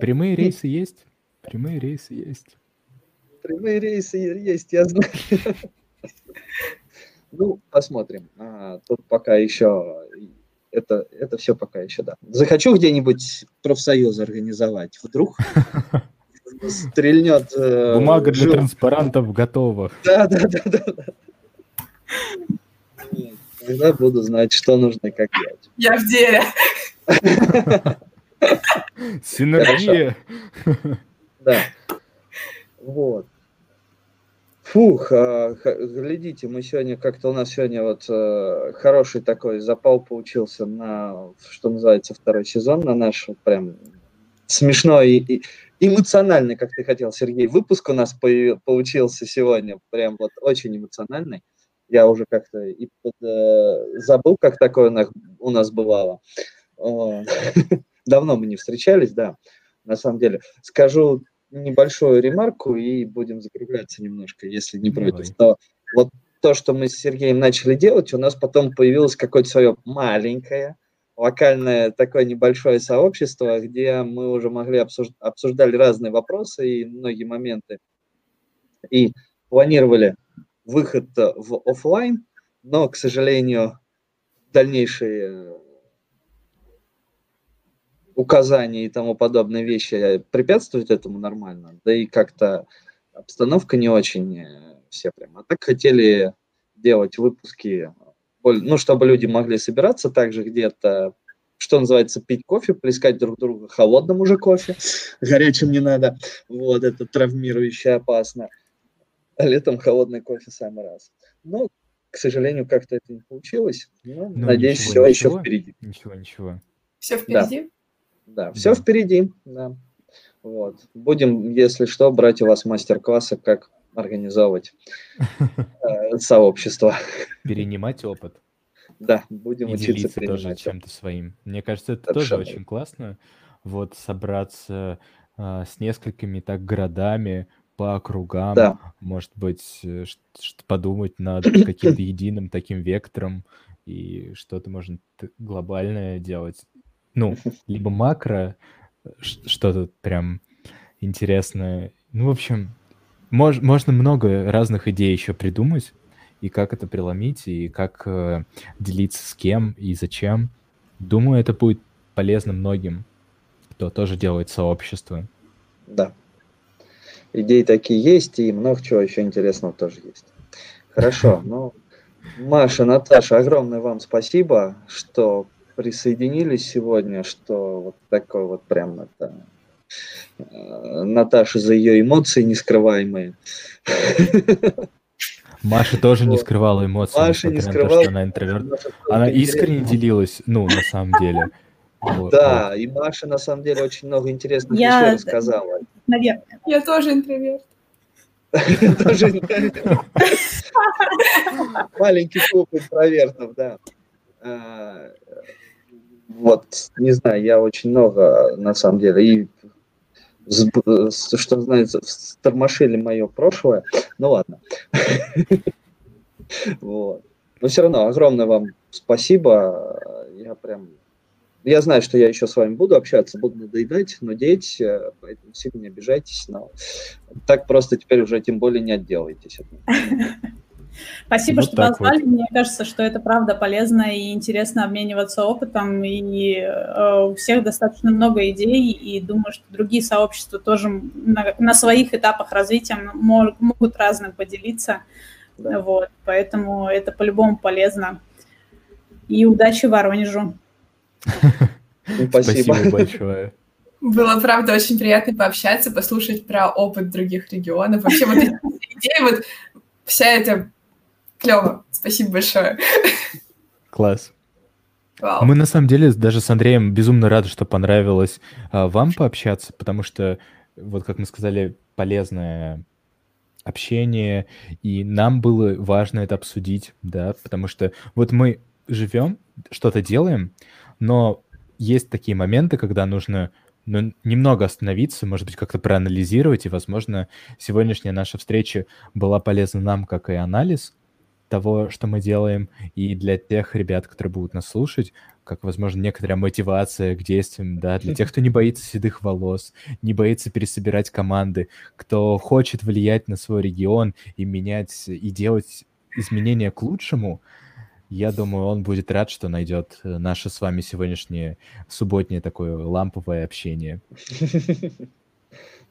Прямые рейсы есть. Прямые рейсы есть. прямые рейсы есть, я знаю. Ну, посмотрим. А, тут пока еще это, это все пока еще, да. Захочу где-нибудь профсоюз организовать. Вдруг стрельнет... Э, Бумага для транспарантов готова. Да, да, да, да. Тогда буду знать, что нужно и как делать. Я в деле. Синергия. Да. Вот. Фух, а, глядите, мы сегодня как-то у нас сегодня вот э, хороший такой запал получился на, что называется, второй сезон, на наш прям смешной и, эмоциональный, как ты хотел, Сергей. Выпуск у нас получился сегодня прям вот очень эмоциональный. Я уже как-то и под, э, забыл, как такое у нас, у нас бывало. *laughs* Давно мы не встречались, да, на самом деле. Скажу небольшую ремарку и будем закругляться немножко, если не Давай. против. То вот то, что мы с Сергеем начали делать, у нас потом появилось какое-то свое маленькое, локальное такое небольшое сообщество, где мы уже могли обсуждать, обсуждали разные вопросы и многие моменты. И планировали выход в офлайн, но, к сожалению, дальнейшие указания и тому подобные вещи препятствуют этому нормально, да и как-то обстановка не очень э, все прям. А так хотели делать выпуски, ну, чтобы люди могли собираться также где-то, что называется, пить кофе, плескать друг друга холодным уже кофе, *laughs* горячим не надо, вот, это травмирующе опасно. А летом холодный кофе самый раз. Но, к сожалению, как-то это не получилось. Но, ну, надеюсь, ничего, все ничего, еще впереди. Ничего, ничего. Все впереди? Да, да все да. впереди, да. Вот. Будем, если что, брать у вас мастер-классы, как организовывать *laughs* э, сообщество. Перенимать опыт. Да, будем и учиться делиться тоже чем-то своим. Мне кажется, это тоже очень классно. Вот собраться а, с несколькими так городами по округам, да. может быть, э, подумать над каким-то *coughs* единым таким вектором и что-то можно глобальное делать ну, либо макро, что-то прям интересное. Ну, в общем, мож, можно много разных идей еще придумать, и как это преломить, и как э, делиться с кем и зачем. Думаю, это будет полезно многим, кто тоже делает сообщество. Да. Идеи такие есть, и много чего еще интересного тоже есть. Хорошо, *laughs* ну, Маша, Наташа, огромное вам спасибо, что присоединились сегодня, что вот такой вот прям это э, Наташа за ее эмоции нескрываемые. Маша тоже не скрывала эмоции, Маша не скрывала, то, что она интроверт. Она искренне делилась, ну, на самом деле. Вот, да, вот. и Маша на самом деле очень много интересных я... вещей рассказала. Наверное. Я тоже интроверт. *laughs* *laughs* Маленький клуб интровертов, да. Вот, не знаю, я очень много, на самом деле, и что знаете, стормошили мое прошлое. Ну ладно. *laughs* Вот. Но все равно огромное вам спасибо. Я прям... Я знаю, что я еще с вами буду общаться, буду надоедать, нудеть, э, поэтому сильно не обижайтесь, но так просто теперь уже тем более не отделаетесь. *laughs* Спасибо, вот что позвали. Вот. Мне кажется, что это правда полезно и интересно обмениваться опытом. И э, у всех достаточно много идей, и думаю, что другие сообщества тоже на, на своих этапах развития мог, могут разным поделиться. Да. Вот, поэтому это по-любому полезно. И удачи Воронежу. Спасибо большое. Было, правда, очень приятно пообщаться, послушать про опыт других регионов. Вообще вот эти идеи, вот вся эта Клево. Спасибо большое. Класс. Вау. Мы на самом деле даже с Андреем безумно рады, что понравилось а, вам пообщаться, потому что, вот как мы сказали, полезное общение, и нам было важно это обсудить, да, потому что вот мы живем, что-то делаем, но есть такие моменты, когда нужно ну, немного остановиться, может быть, как-то проанализировать, и, возможно, сегодняшняя наша встреча была полезна нам, как и анализ, того, что мы делаем, и для тех ребят, которые будут нас слушать, как, возможно, некоторая мотивация к действиям, да, для тех, кто не боится седых волос, не боится пересобирать команды, кто хочет влиять на свой регион и менять, и делать изменения к лучшему, я думаю, он будет рад, что найдет э, наше с вами сегодняшнее субботнее такое ламповое общение. *laughs*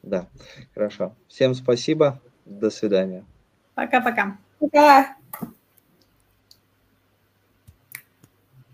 Да, хорошо. Всем спасибо. До свидания. Пока-пока. Пока. -пока. Пока.